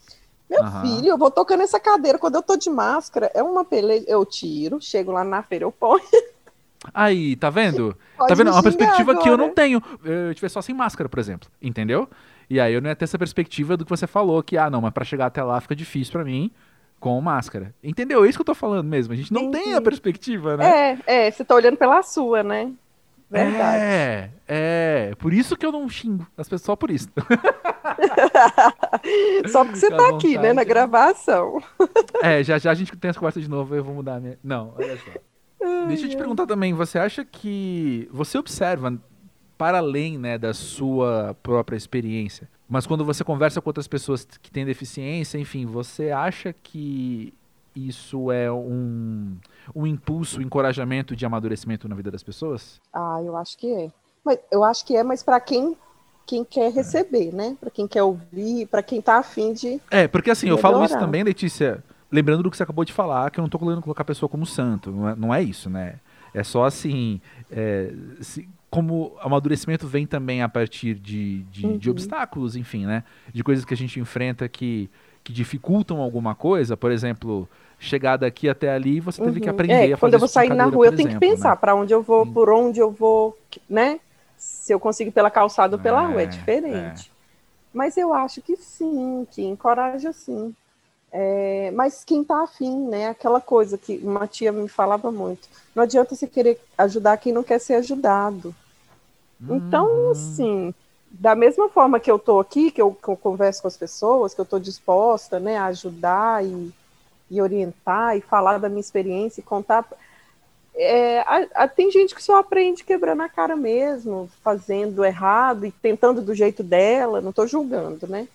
Meu Aham. filho, eu vou tocando essa cadeira. Quando eu tô de máscara, é uma peleja. Eu tiro, chego lá na feira, eu ponho. (laughs) Aí, tá vendo? Pode tá vendo? É uma perspectiva que eu agora. não tenho. Eu estiver só sem máscara, por exemplo. Entendeu? E aí eu não ia ter essa perspectiva do que você falou, que, ah, não, mas para chegar até lá fica difícil para mim com máscara. Entendeu? É isso que eu tô falando mesmo. A gente não tem a perspectiva, né? É, é, você tá olhando pela sua, né? Verdade. É, é. Por isso que eu não xingo as pessoas, só por isso. (laughs) só porque você tá vontade, aqui, né, na gravação. É, já já a gente tem as conversas de novo, eu vou mudar a minha. Não, olha só. Deixa eu te perguntar também, você acha que você observa para além, né, da sua própria experiência, mas quando você conversa com outras pessoas que têm deficiência, enfim, você acha que isso é um, um impulso, um encorajamento de amadurecimento na vida das pessoas? Ah, eu acho que é. Mas eu acho que é, mas para quem quem quer receber, é. né? Para quem quer ouvir, para quem tá afim de É, porque assim, eu falo isso também, Letícia, lembrando do que você acabou de falar, que eu não estou querendo colocar a pessoa como santo, não é, não é isso, né? É só assim, é, se, como amadurecimento vem também a partir de, de, uhum. de, obstáculos, enfim, né? De coisas que a gente enfrenta que, que dificultam alguma coisa, por exemplo, chegar daqui até ali, você teve que uhum. aprender é, a fazer Quando eu vou sair na rua, eu tenho exemplo, que pensar né? para onde eu vou, por onde eu vou, né? Se eu consigo pela calçada ou pela é, rua, é diferente. É. Mas eu acho que sim, que encoraja sim. É, mas quem está afim, né? Aquela coisa que uma tia me falava muito. Não adianta você querer ajudar quem não quer ser ajudado. Então, uhum. assim, da mesma forma que eu estou aqui, que eu, que eu, converso com as pessoas, que eu estou disposta né, a ajudar e, e, orientar e falar da minha experiência e contar. É, a, a, tem gente que só aprende quebrando a cara mesmo, fazendo errado e tentando do jeito dela, não estou julgando, né?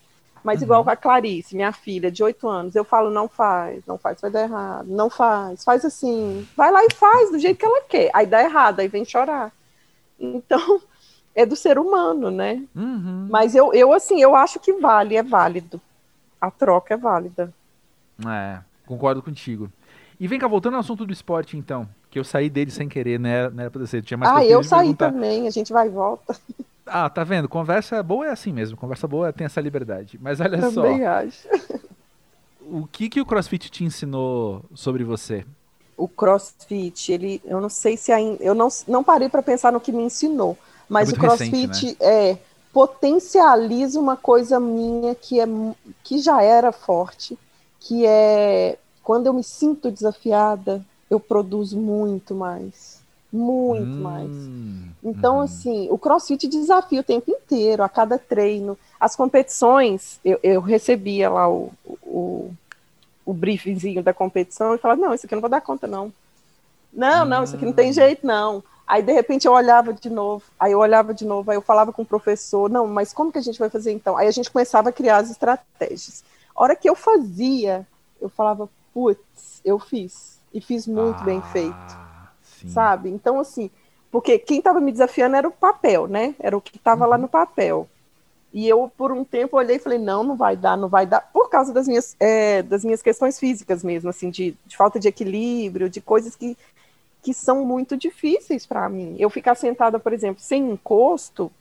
Mas uhum. igual a Clarice, minha filha, de oito anos, eu falo, não faz, não faz, vai dar errado, não faz, faz assim, vai lá e faz do jeito que ela quer. Aí dá errado, aí vem chorar. Então, (laughs) é do ser humano, né? Uhum. Mas eu, eu, assim, eu acho que vale, é válido. A troca é válida. É, concordo contigo. E vem cá, voltando ao assunto do esporte, então, que eu saí dele sem querer, né? Não era pra tinha mais Ah, eu saí perguntar. também, a gente vai e volta. (laughs) Ah, tá vendo? Conversa boa é assim mesmo. Conversa boa tem essa liberdade. Mas olha Também só. Também acho. (laughs) O que, que o CrossFit te ensinou sobre você? O CrossFit, ele, eu não sei se ainda, eu não, não parei para pensar no que me ensinou, mas é o CrossFit recente, né? é potencializa uma coisa minha que é que já era forte, que é quando eu me sinto desafiada, eu produzo muito mais muito hum, mais. Então, hum. assim, o CrossFit desafia o tempo inteiro, a cada treino. As competições, eu, eu recebia lá o, o, o briefzinho da competição e falava, não, isso aqui eu não vou dar conta, não. Não, não, isso aqui não tem hum. jeito, não. Aí, de repente, eu olhava de novo, aí eu olhava de novo, aí eu falava com o professor, não, mas como que a gente vai fazer então? Aí a gente começava a criar as estratégias. A hora que eu fazia, eu falava, putz, eu fiz. E fiz muito ah. bem feito. Sim. sabe? Então, assim, porque quem estava me desafiando era o papel, né? Era o que estava uhum. lá no papel. E eu, por um tempo, olhei e falei, não, não vai dar, não vai dar, por causa das minhas, é, das minhas questões físicas mesmo, assim, de, de, falta de equilíbrio, de coisas que, que são muito difíceis para mim. Eu ficar sentada, por exemplo, sem encosto,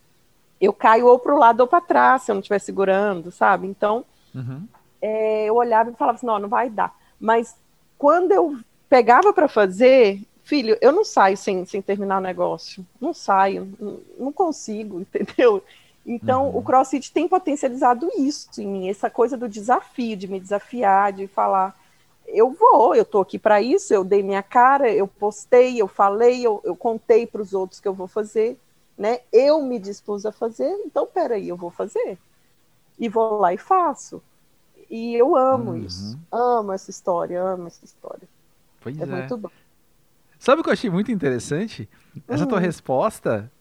eu caio ou para o lado ou para trás, se eu não estiver segurando, sabe? Então, uhum. É, eu olhava e falava assim, não, não vai dar. Mas quando eu pegava para fazer, filho, eu não saio sem, sem terminar o negócio. Não saio, não, não consigo, (laughs) entendeu? Então, uhum. o CrossFit tem potencializado isso em mim, essa coisa do desafio, de me desafiar, de falar, eu vou, eu tô aqui para isso, eu dei minha cara, eu postei, eu falei, eu, eu contei para os outros que eu vou fazer, né? Eu me dispus a fazer, então peraí, eu vou fazer. E vou lá e faço. E eu amo uhum. isso, amo essa história, amo essa história. Pois é, é. muito bom. Sabe o que eu achei muito interessante? Essa tua hum. resposta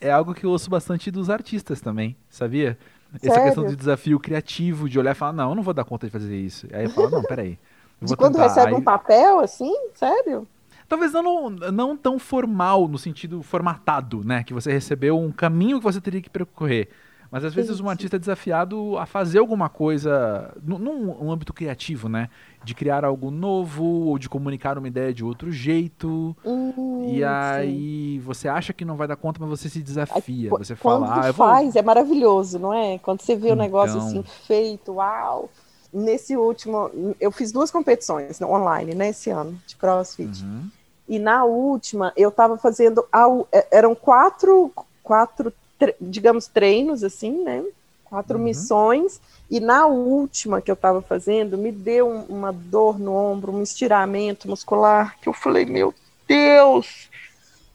é algo que eu ouço bastante dos artistas também, sabia? Sério? Essa questão de desafio criativo, de olhar e falar, não, eu não vou dar conta de fazer isso. Aí eu falo, não, peraí. De quando tentar. recebe Aí... um papel, assim? Sério? Talvez não, não tão formal, no sentido formatado, né? Que você recebeu um caminho que você teria que percorrer. Mas às vezes sim, um artista é desafiado a fazer alguma coisa num, âmbito criativo, né? De criar algo novo ou de comunicar uma ideia de outro jeito. Hum, e aí sim. você acha que não vai dar conta, mas você se desafia. Aí, você quando fala, ah, faz, vou... é maravilhoso, não é? Quando você vê o então... negócio assim feito, uau! Nesse último, eu fiz duas competições online, né, esse ano, de CrossFit. Uhum. E na última, eu estava fazendo. É, eram quatro, quatro digamos, treinos, assim, né? quatro uhum. missões, e na última que eu estava fazendo, me deu um, uma dor no ombro, um estiramento muscular, que eu falei, meu Deus!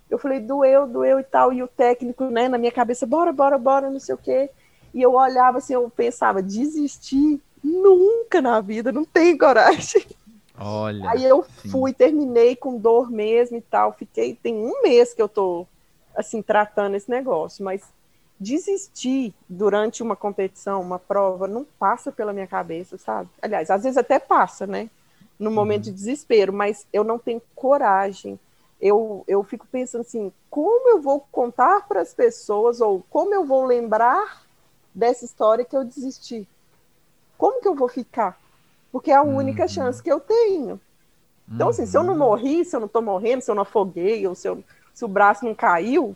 Eu falei, doeu, doeu e tal, e o técnico, né, na minha cabeça, bora, bora, bora, não sei o quê. E eu olhava assim, eu pensava, desistir? Nunca na vida, não tenho coragem. Olha. Aí eu sim. fui, terminei com dor mesmo e tal. Fiquei, tem um mês que eu tô assim tratando esse negócio, mas desistir durante uma competição, uma prova, não passa pela minha cabeça, sabe? Aliás, às vezes até passa, né? No momento uhum. de desespero, mas eu não tenho coragem. Eu, eu fico pensando assim, como eu vou contar para as pessoas ou como eu vou lembrar dessa história que eu desisti? Como que eu vou ficar? porque é a única uhum. chance que eu tenho. Então, assim, se eu não uhum. morri, se eu não estou morrendo, se eu não afoguei, ou se, eu, se o braço não caiu,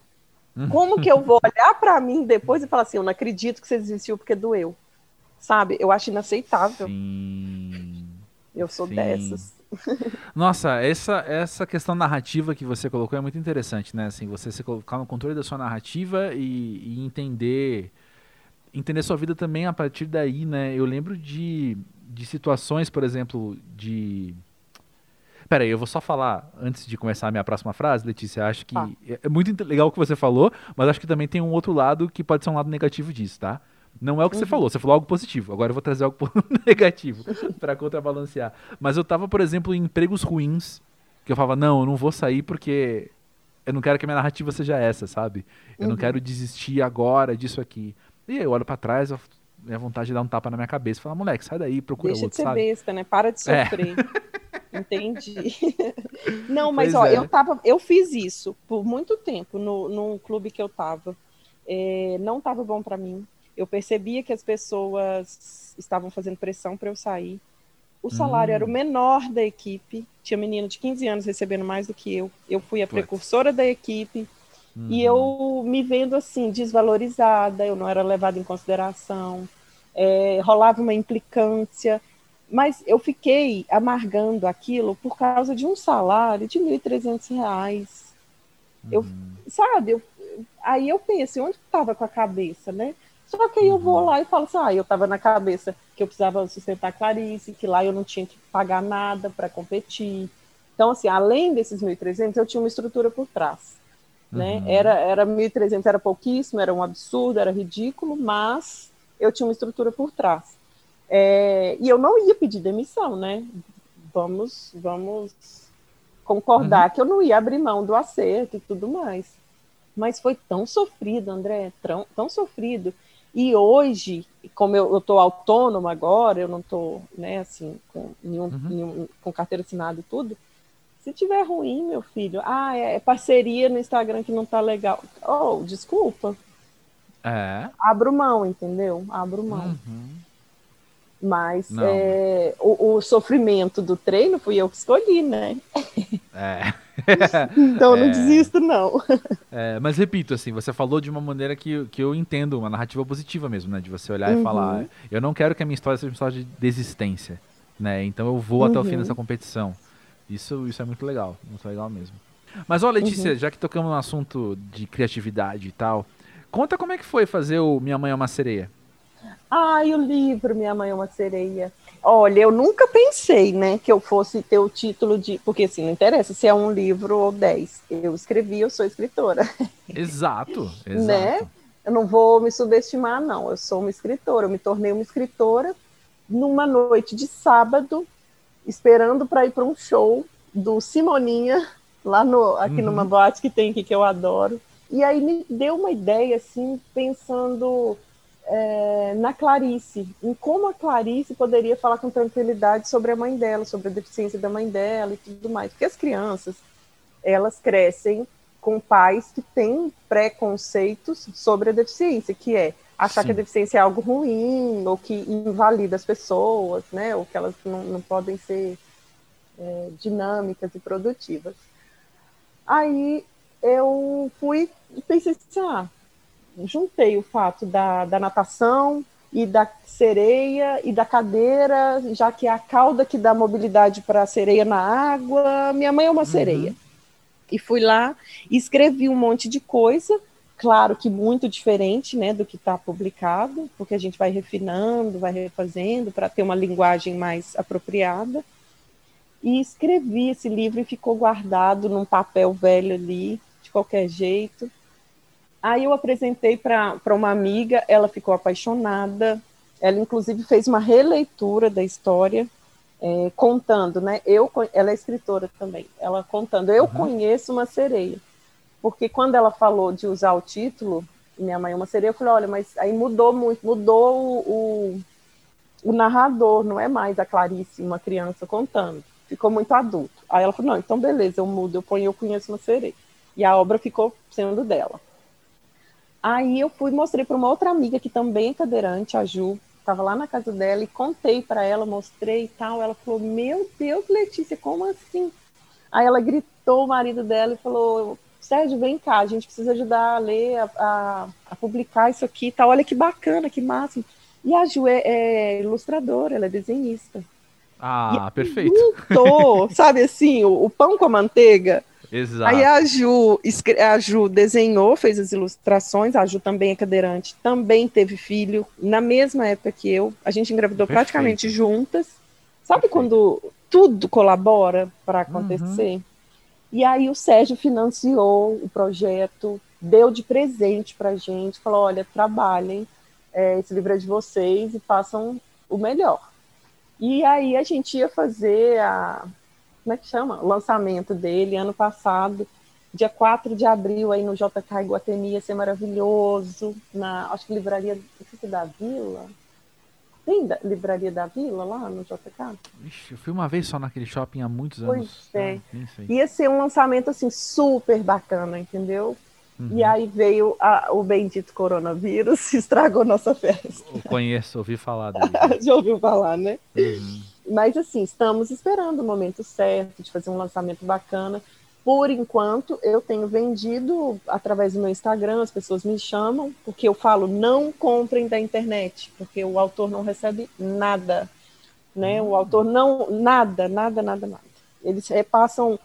uhum. como que eu vou olhar para mim depois e falar assim, eu não acredito que você desistiu porque doeu? Sabe? Eu acho inaceitável. Sim. Eu sou Sim. dessas. (laughs) Nossa, essa, essa questão narrativa que você colocou é muito interessante, né? Assim, você se colocar no controle da sua narrativa e, e entender entender sua vida também a partir daí, né? Eu lembro de de situações, por exemplo, de. Pera aí, eu vou só falar antes de começar a minha próxima frase, Letícia. Acho que ah. é muito legal o que você falou, mas acho que também tem um outro lado que pode ser um lado negativo disso, tá? Não é o que uhum. você falou, você falou algo positivo. Agora eu vou trazer algo (laughs) negativo (laughs) para contrabalancear. Mas eu tava, por exemplo, em empregos ruins, que eu falava, não, eu não vou sair porque eu não quero que a minha narrativa seja essa, sabe? Eu uhum. não quero desistir agora disso aqui. E aí eu olho para trás, eu minha vontade de dar um tapa na minha cabeça. Falar, moleque, sai daí, procura Deixa outro, de ser sabe? besta, né? Para de é. sofrer. É. (laughs) Entendi. (laughs) Não, mas pois ó, é. eu tava, eu fiz isso por muito tempo no, num clube que eu tava. É, não tava bom para mim. Eu percebia que as pessoas estavam fazendo pressão para eu sair. O salário hum. era o hum. menor da equipe. Tinha menino de 15 anos recebendo mais do que eu. Eu fui a precursora da equipe. Uhum. E eu me vendo assim, desvalorizada, eu não era levada em consideração, é, rolava uma implicância, mas eu fiquei amargando aquilo por causa de um salário de R$ 1.300. Uhum. Eu, sabe, eu, aí eu pensei, onde estava com a cabeça, né? Só que aí eu vou uhum. lá e falo assim, ah, eu estava na cabeça que eu precisava sustentar a Clarice, que lá eu não tinha que pagar nada para competir. Então, assim, além desses 1.300, eu tinha uma estrutura por trás. Né? Uhum. Era, era 1.300, era pouquíssimo, era um absurdo, era ridículo, mas eu tinha uma estrutura por trás. É, e eu não ia pedir demissão, né? Vamos, vamos concordar uhum. que eu não ia abrir mão do acerto e tudo mais. Mas foi tão sofrido, André, tão, tão sofrido. E hoje, como eu estou autônoma agora, eu não estou, né, assim, com, nenhum, uhum. nenhum, com carteira assinada e tudo, se tiver ruim, meu filho, ah, é, é parceria no Instagram que não tá legal. Oh, desculpa. É. Abro mão, entendeu? Abro mão. Uhum. Mas é, o, o, sofrimento do treino fui eu que escolhi, né? (laughs) É. então é. não desisto, não. É, mas repito, assim, você falou de uma maneira que, que eu entendo, uma narrativa positiva mesmo, né? De você olhar uhum. e falar, eu não quero que a minha história seja uma história de desistência, né? Então eu vou uhum. até o fim uhum. dessa competição. Isso, isso é muito legal, muito legal mesmo. Mas olha, Letícia, uhum. já que tocamos no assunto de criatividade e tal, conta como é que foi fazer o Minha Mãe é uma Sereia. Ai, o livro Minha Mãe é uma Sereia. Olha, eu nunca pensei, né, que eu fosse ter o título de. Porque assim, não interessa se é um livro ou dez. Eu escrevi, eu sou escritora. Exato, (laughs) exato. né? Eu não vou me subestimar, não. Eu sou uma escritora. Eu me tornei uma escritora numa noite de sábado, esperando para ir para um show do Simoninha, lá no, aqui uhum. numa boate que tem aqui que eu adoro. E aí me deu uma ideia, assim, pensando é, na Clarice, em como a Clarice poderia falar com tranquilidade sobre a mãe dela, sobre a deficiência da mãe dela e tudo mais. Porque as crianças, elas crescem com pais que têm preconceitos sobre a deficiência, que é achar Sim. que a deficiência é algo ruim, ou que invalida as pessoas, né? Ou que elas não, não podem ser é, dinâmicas e produtivas. Aí eu fui e pensei assim, ah, juntei o fato da, da natação e da sereia e da cadeira, já que é a cauda que dá mobilidade para a sereia na água. Minha mãe é uma uhum. sereia. E fui lá e escrevi um monte de coisa claro que muito diferente né, do que está publicado, porque a gente vai refinando, vai refazendo para ter uma linguagem mais apropriada. E escrevi esse livro e ficou guardado num papel velho ali, de qualquer jeito. Aí eu apresentei para uma amiga, ela ficou apaixonada. Ela, inclusive, fez uma releitura da história, é, contando, né? Eu, ela é escritora também. Ela contando, eu uhum. conheço uma sereia. Porque quando ela falou de usar o título, Minha Mãe é uma Sereia, eu falei, olha, mas aí mudou muito, mudou o, o, o narrador, não é mais a Clarice, uma criança contando. Ficou muito adulto. Aí ela falou, não, então beleza, eu mudo, eu ponho Eu Conheço uma Sereia. E a obra ficou sendo dela. Aí eu fui mostrei para uma outra amiga que também é cadeirante, a Ju, estava lá na casa dela e contei para ela, mostrei e tal. Ela falou: Meu Deus, Letícia, como assim? Aí ela gritou o marido dela e falou: Sérgio, vem cá, a gente precisa ajudar a ler, a, a, a publicar isso aqui tal. Olha que bacana, que máximo. E a Ju é, é ilustradora, ela é desenhista. Ah, perfeito. Pintou, sabe assim, o, o, pão com a manteiga. Exato. Aí a Ju, a Ju desenhou, fez as ilustrações, a Ju também é cadeirante, também teve filho, na mesma época que eu. A gente engravidou perfeito. praticamente juntas. Sabe perfeito. quando tudo colabora para acontecer? Uhum. E aí o Sérgio financiou o projeto, deu de presente para gente, falou: olha, trabalhem, é, esse livro é de vocês e façam o melhor. E aí a gente ia fazer a. Como é que chama? O lançamento dele ano passado, dia 4 de abril, aí no JK Iguatemi, ia ser maravilhoso, na, acho que livraria, não sei se é da Vila, tem da, livraria da Vila lá no JK? Ixi, eu fui uma vez só naquele shopping há muitos anos. Pois é. Ah, Ia ser um lançamento assim super bacana, entendeu? Uhum. E aí veio a, o bendito coronavírus e (laughs) estragou nossa festa. Eu conheço, ouvi falar (laughs) dele. Já ouviu falar, né? Uhum. Mas assim, estamos esperando o momento certo de fazer um lançamento bacana. Por enquanto, eu tenho vendido através do meu Instagram, as pessoas me chamam, porque eu falo, não comprem da internet, porque o autor não recebe nada, né? O autor não, nada, nada, nada, nada. Eles repassam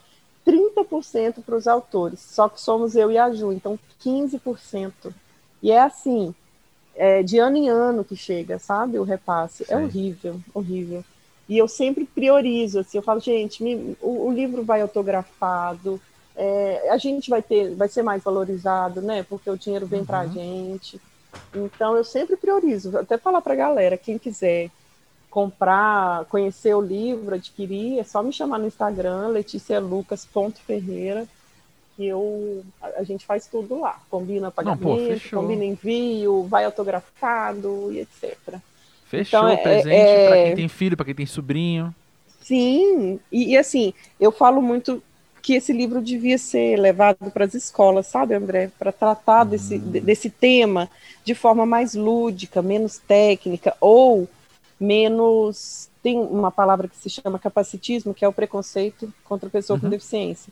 30% para os autores, só que somos eu e a Ju, então 15%. E é assim, é, de ano em ano que chega, sabe, o repasse. É Sim. É horrível, horrível. E eu sempre priorizo, assim, eu falo, gente, me, o, o, livro vai autografado, é, a gente vai ter, vai ser mais valorizado, né? Porque o dinheiro vem uhum. para a gente. Então eu sempre priorizo, até falar para a galera, quem quiser comprar, conhecer o livro, adquirir, é só me chamar no Instagram, leticialucas.ferreira, que eu, a, gente faz tudo lá, combina pagamento, Não, combina envio, vai autografado e etc. Fechou, então, é, presente é, para quem tem filho, para quem tem sobrinho. Sim, e, e, assim, eu falo muito que esse livro devia ser levado para as escolas, sabe, André? Para tratar hum. desse, desse tema de forma mais lúdica, menos técnica, ou menos. Tem uma palavra que se chama capacitismo, que é o preconceito contra a pessoa uhum. com deficiência.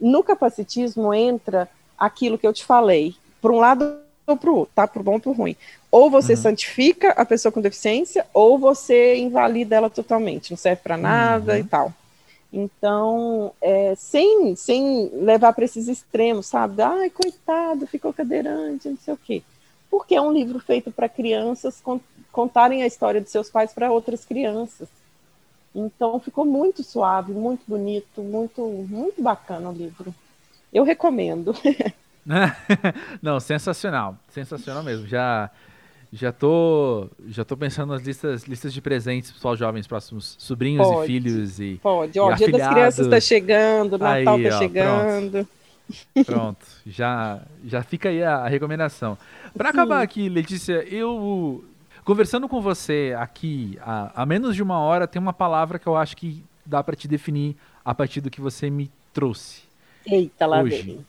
No capacitismo entra aquilo que eu te falei. Por um lado, ou para o tá? Para o bom ou para o ruim. Ou você uhum. santifica a pessoa com deficiência, ou você invalida ela totalmente, não serve para nada uhum. e tal. Então, é, sem, sem levar para esses extremos, sabe? Ai, coitado, ficou cadeirante, não sei o quê. Porque é um livro feito para crianças contarem a história de seus pais para outras crianças. Então, ficou muito suave, muito bonito, muito, muito bacana o livro. Eu recomendo. (laughs) Não, sensacional, sensacional mesmo. Já já tô já tô pensando nas listas listas de presentes para os jovens próximos sobrinhos pode, e filhos e Pode. Ó, e o Dia das Crianças está chegando, Natal está chegando. Pronto. pronto. já já fica aí a, a recomendação. Para acabar aqui, Letícia, eu conversando com você aqui há, há menos de uma hora, tem uma palavra que eu acho que dá para te definir a partir do que você me trouxe. Eita, lá hoje. Vem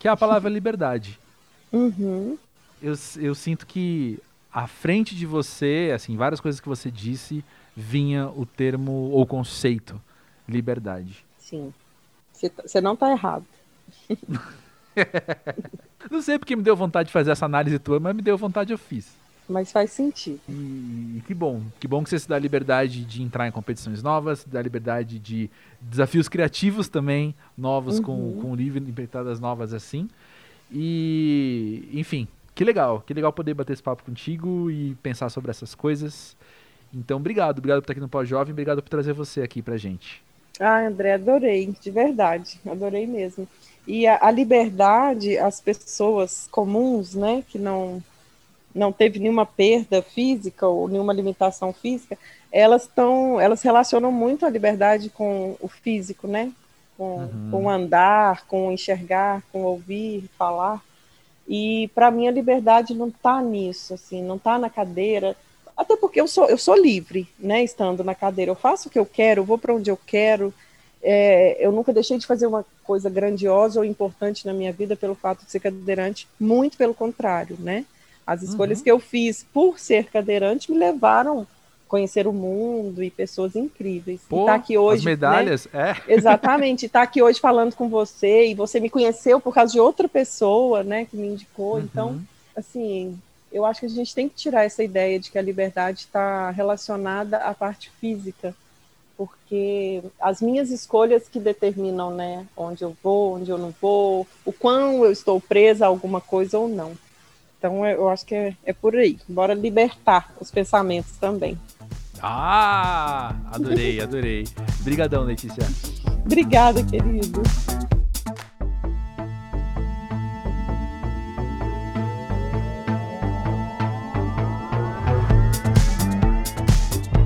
que é a palavra liberdade. (laughs) Uhum. Eu, eu sinto que à frente de você, assim, várias coisas que você disse, vinha o termo ou conceito liberdade. Sim. Você tá, não está errado. (laughs) não sei porque me deu vontade de fazer essa análise tua, mas me deu vontade eu fiz. Mas faz sentido. E, que bom. Que bom que você se dá a liberdade de entrar em competições novas, dá a liberdade de desafios criativos também, novos, uhum. com, com livro, empreitadas novas assim. E, enfim, que legal, que legal poder bater esse papo contigo e pensar sobre essas coisas. Então, obrigado, obrigado por estar aqui no Pós-Jovem, obrigado por trazer você aqui pra gente. Ah, André, adorei, de verdade, adorei mesmo. E a, a liberdade, as pessoas comuns, né, que não não teve nenhuma perda física ou nenhuma limitação física, elas estão, elas relacionam muito a liberdade com o físico, né? Com, uhum. com andar, com enxergar, com ouvir, falar. E para mim a liberdade não está nisso, assim, não está na cadeira, até porque eu sou eu sou livre, né? Estando na cadeira, eu faço o que eu quero, eu vou para onde eu quero. É, eu nunca deixei de fazer uma coisa grandiosa ou importante na minha vida pelo fato de ser cadeirante, muito pelo contrário, né? As escolhas uhum. que eu fiz por ser cadeirante me levaram a conhecer o mundo e pessoas incríveis. Pô, e tá aqui hoje, as né? medalhas, né? é. (laughs) Exatamente, estar tá aqui hoje falando com você e você me conheceu por causa de outra pessoa, né, que me indicou. Uhum. Então, assim, eu acho que a gente tem que tirar essa ideia de que a liberdade está relacionada à parte física, porque as minhas escolhas que determinam, né, onde eu vou, onde eu não vou, o quão eu estou presa a alguma coisa ou não. Então eu acho que é, é por aí. Bora libertar os pensamentos também. Ah, adorei, adorei. Obrigadão, Letícia. Obrigada, querido.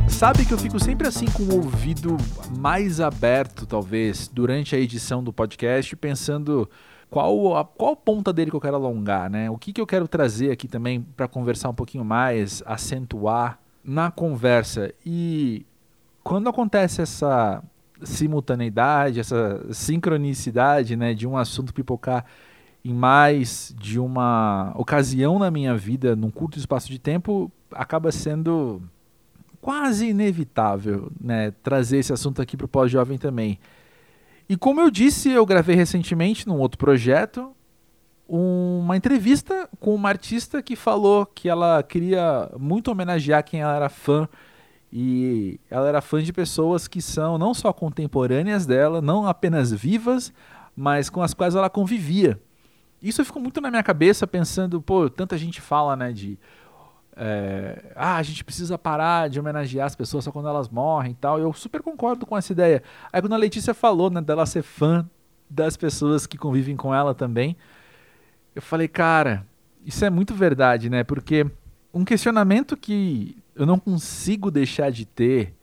Sabe que eu fico sempre assim com o ouvido mais aberto, talvez, durante a edição do podcast, pensando qual a qual ponta dele que eu quero alongar, né? O que, que eu quero trazer aqui também para conversar um pouquinho mais, acentuar na conversa. E quando acontece essa simultaneidade, essa sincronicidade, né, de um assunto pipocar em mais de uma ocasião na minha vida, num curto espaço de tempo, acaba sendo quase inevitável, né, trazer esse assunto aqui para o pós-jovem também. E como eu disse, eu gravei recentemente num outro projeto uma entrevista com uma artista que falou que ela queria muito homenagear quem ela era fã e ela era fã de pessoas que são não só contemporâneas dela, não apenas vivas, mas com as quais ela convivia. Isso ficou muito na minha cabeça pensando, pô, tanta gente fala, né, de é, ah, a gente precisa parar de homenagear as pessoas só quando elas morrem e tal. Eu super concordo com essa ideia. Aí quando a Letícia falou né, dela ser fã das pessoas que convivem com ela também, eu falei, cara, isso é muito verdade, né? Porque um questionamento que eu não consigo deixar de ter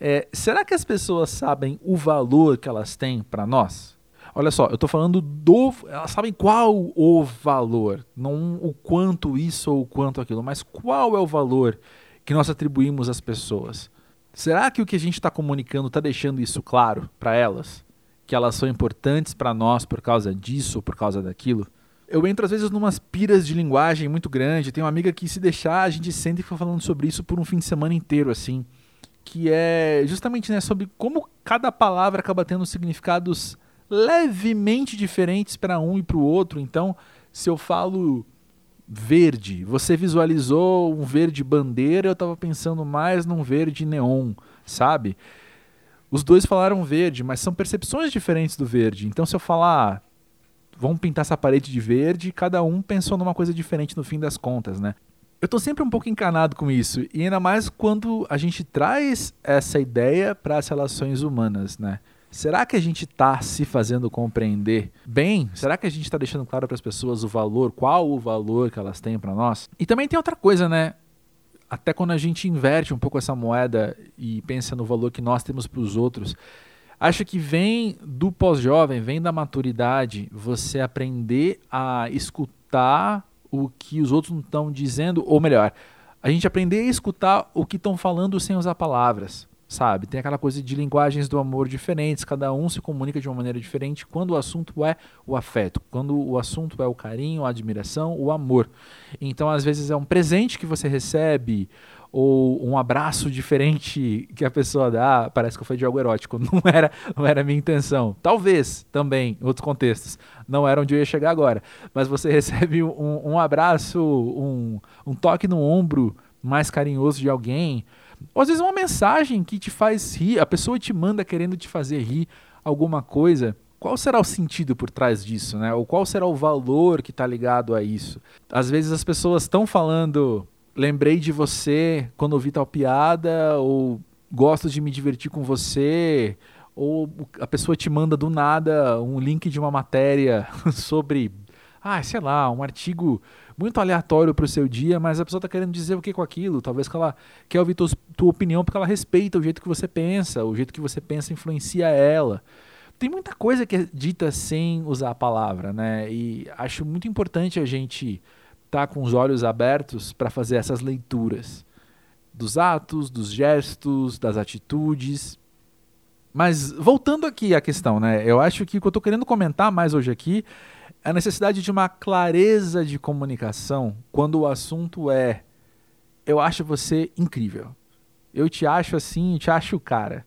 é: será que as pessoas sabem o valor que elas têm para nós? Olha só, eu estou falando do. Elas sabem qual o valor, não o quanto isso ou o quanto aquilo, mas qual é o valor que nós atribuímos às pessoas. Será que o que a gente está comunicando está deixando isso claro para elas? Que elas são importantes para nós por causa disso ou por causa daquilo? Eu entro às vezes numas piras de linguagem muito grande. Tem uma amiga que se deixar, a gente sente e fica falando sobre isso por um fim de semana inteiro, assim. Que é justamente né, sobre como cada palavra acaba tendo significados levemente diferentes para um e para o outro. Então, se eu falo verde, você visualizou um verde bandeira, eu estava pensando mais num verde neon, sabe? Os dois falaram verde, mas são percepções diferentes do verde. Então, se eu falar, vamos pintar essa parede de verde, cada um pensou numa coisa diferente no fim das contas, né? Eu estou sempre um pouco encanado com isso, e ainda mais quando a gente traz essa ideia para as relações humanas, né? Será que a gente está se fazendo compreender bem? Será que a gente está deixando claro para as pessoas o valor, qual o valor que elas têm para nós? E também tem outra coisa, né? Até quando a gente inverte um pouco essa moeda e pensa no valor que nós temos para os outros, acho que vem do pós-jovem, vem da maturidade, você aprender a escutar o que os outros não estão dizendo, ou melhor, a gente aprender a escutar o que estão falando sem usar palavras sabe? Tem aquela coisa de linguagens do amor diferentes, cada um se comunica de uma maneira diferente quando o assunto é o afeto, quando o assunto é o carinho, a admiração, o amor. Então, às vezes é um presente que você recebe ou um abraço diferente que a pessoa dá, parece que foi de algo erótico, (laughs) não era, não era a minha intenção. Talvez também, em outros contextos, não era onde eu ia chegar agora, mas você (laughs) recebe um, um abraço, um, um toque no ombro mais carinhoso de alguém, ou às vezes uma mensagem que te faz rir, a pessoa te manda querendo te fazer rir alguma coisa. qual será o sentido por trás disso, né? Ou qual será o valor que está ligado a isso? Às vezes as pessoas estão falando, lembrei de você quando ouvi tal piada, ou gosto de me divertir com você, ou a pessoa te manda do nada um link de uma matéria (laughs) sobre, ah, sei lá, um artigo muito aleatório para o seu dia, mas a pessoa está querendo dizer o que com aquilo. Talvez que ela quer ouvir tua, tua opinião porque ela respeita o jeito que você pensa, o jeito que você pensa influencia ela. Tem muita coisa que é dita sem usar a palavra, né? E acho muito importante a gente estar tá com os olhos abertos para fazer essas leituras dos atos, dos gestos, das atitudes. Mas voltando aqui à questão, né? Eu acho que o que eu estou querendo comentar mais hoje aqui a necessidade de uma clareza de comunicação quando o assunto é eu acho você incrível. Eu te acho assim, eu te acho cara.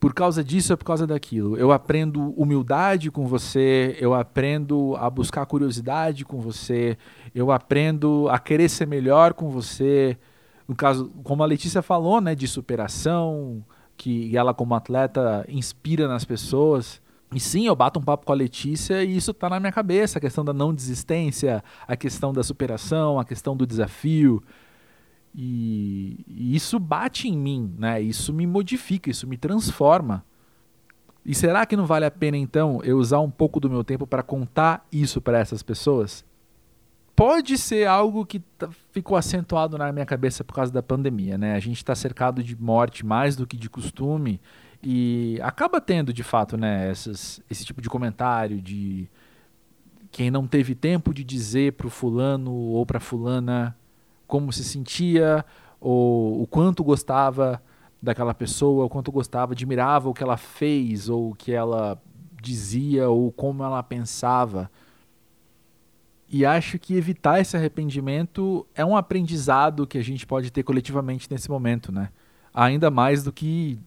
Por causa disso é por causa daquilo. Eu aprendo humildade com você, eu aprendo a buscar curiosidade com você, eu aprendo a querer ser melhor com você. No caso, como a Letícia falou, né, de superação, que ela como atleta inspira nas pessoas. E sim, eu bato um papo com a Letícia e isso está na minha cabeça, a questão da não desistência, a questão da superação, a questão do desafio. E, e isso bate em mim, né? Isso me modifica, isso me transforma. E será que não vale a pena então eu usar um pouco do meu tempo para contar isso para essas pessoas? Pode ser algo que ficou acentuado na minha cabeça por causa da pandemia, né? A gente está cercado de morte mais do que de costume e acaba tendo, de fato, né, essas, esse tipo de comentário de quem não teve tempo de dizer para o fulano ou para fulana como se sentia ou o quanto gostava daquela pessoa, o quanto gostava, admirava o que ela fez ou o que ela dizia ou como ela pensava. E acho que evitar esse arrependimento é um aprendizado que a gente pode ter coletivamente nesse momento, né? Ainda mais do que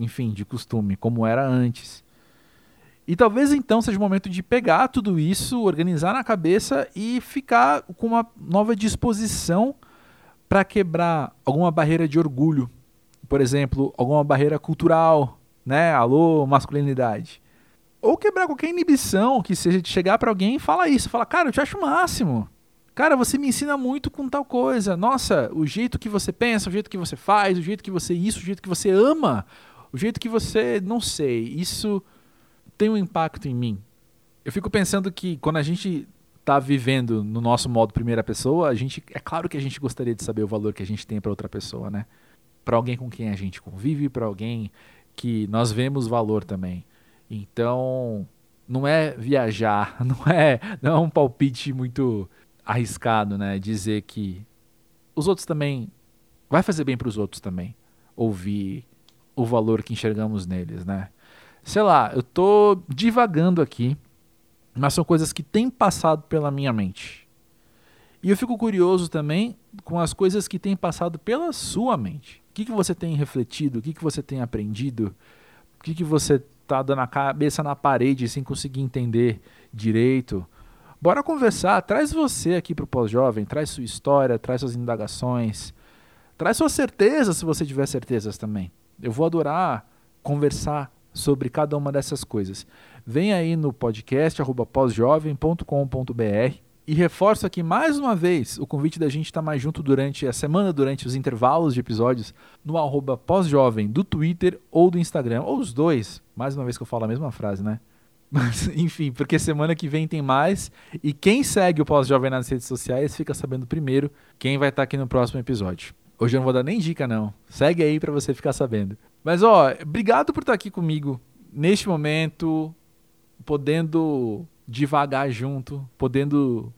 enfim, de costume, como era antes. E talvez então seja o momento de pegar tudo isso, organizar na cabeça e ficar com uma nova disposição para quebrar alguma barreira de orgulho. Por exemplo, alguma barreira cultural, né? Alô, masculinidade. Ou quebrar qualquer inibição que seja de chegar para alguém e falar isso. Falar, cara, eu te acho o máximo. Cara, você me ensina muito com tal coisa. Nossa, o jeito que você pensa, o jeito que você faz, o jeito que você isso, o jeito que você ama o jeito que você, não sei, isso tem um impacto em mim. Eu fico pensando que quando a gente está vivendo no nosso modo primeira pessoa, a gente é claro que a gente gostaria de saber o valor que a gente tem para outra pessoa, né? Para alguém com quem a gente convive, para alguém que nós vemos valor também. Então, não é viajar, (laughs) não é, não é um palpite muito arriscado, né? Dizer que os outros também vai fazer bem para os outros também. Ouvir o valor que enxergamos neles, né? Sei lá, eu tô divagando aqui, mas são coisas que têm passado pela minha mente. E eu fico curioso também com as coisas que têm passado pela sua mente. O que, que você tem refletido? O que, que você tem aprendido? O que, que você tá dando a cabeça na parede sem conseguir entender direito? Bora conversar. Traz você aqui pro pós-jovem, traz sua história, traz suas indagações, traz suas certezas se você tiver certezas também. Eu vou adorar conversar sobre cada uma dessas coisas. Vem aí no podcast pósjovem.com.br e reforço aqui mais uma vez o convite da gente estar mais junto durante a semana, durante os intervalos de episódios, no arroba pós-jovem do Twitter ou do Instagram, ou os dois. Mais uma vez que eu falo a mesma frase, né? (laughs) Mas, enfim, porque semana que vem tem mais. E quem segue o Pós-Jovem nas redes sociais fica sabendo primeiro quem vai estar aqui no próximo episódio. Hoje eu não vou dar nem dica, não. Segue aí para você ficar sabendo. Mas, ó, obrigado por estar aqui comigo neste momento, podendo devagar junto, podendo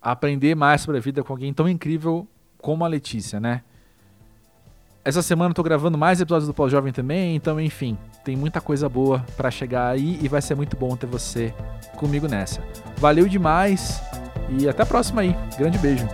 aprender mais sobre a vida com alguém tão incrível como a Letícia, né? Essa semana eu tô gravando mais episódios do Pós-Jovem também, então, enfim, tem muita coisa boa para chegar aí e vai ser muito bom ter você comigo nessa. Valeu demais e até a próxima aí. Grande beijo.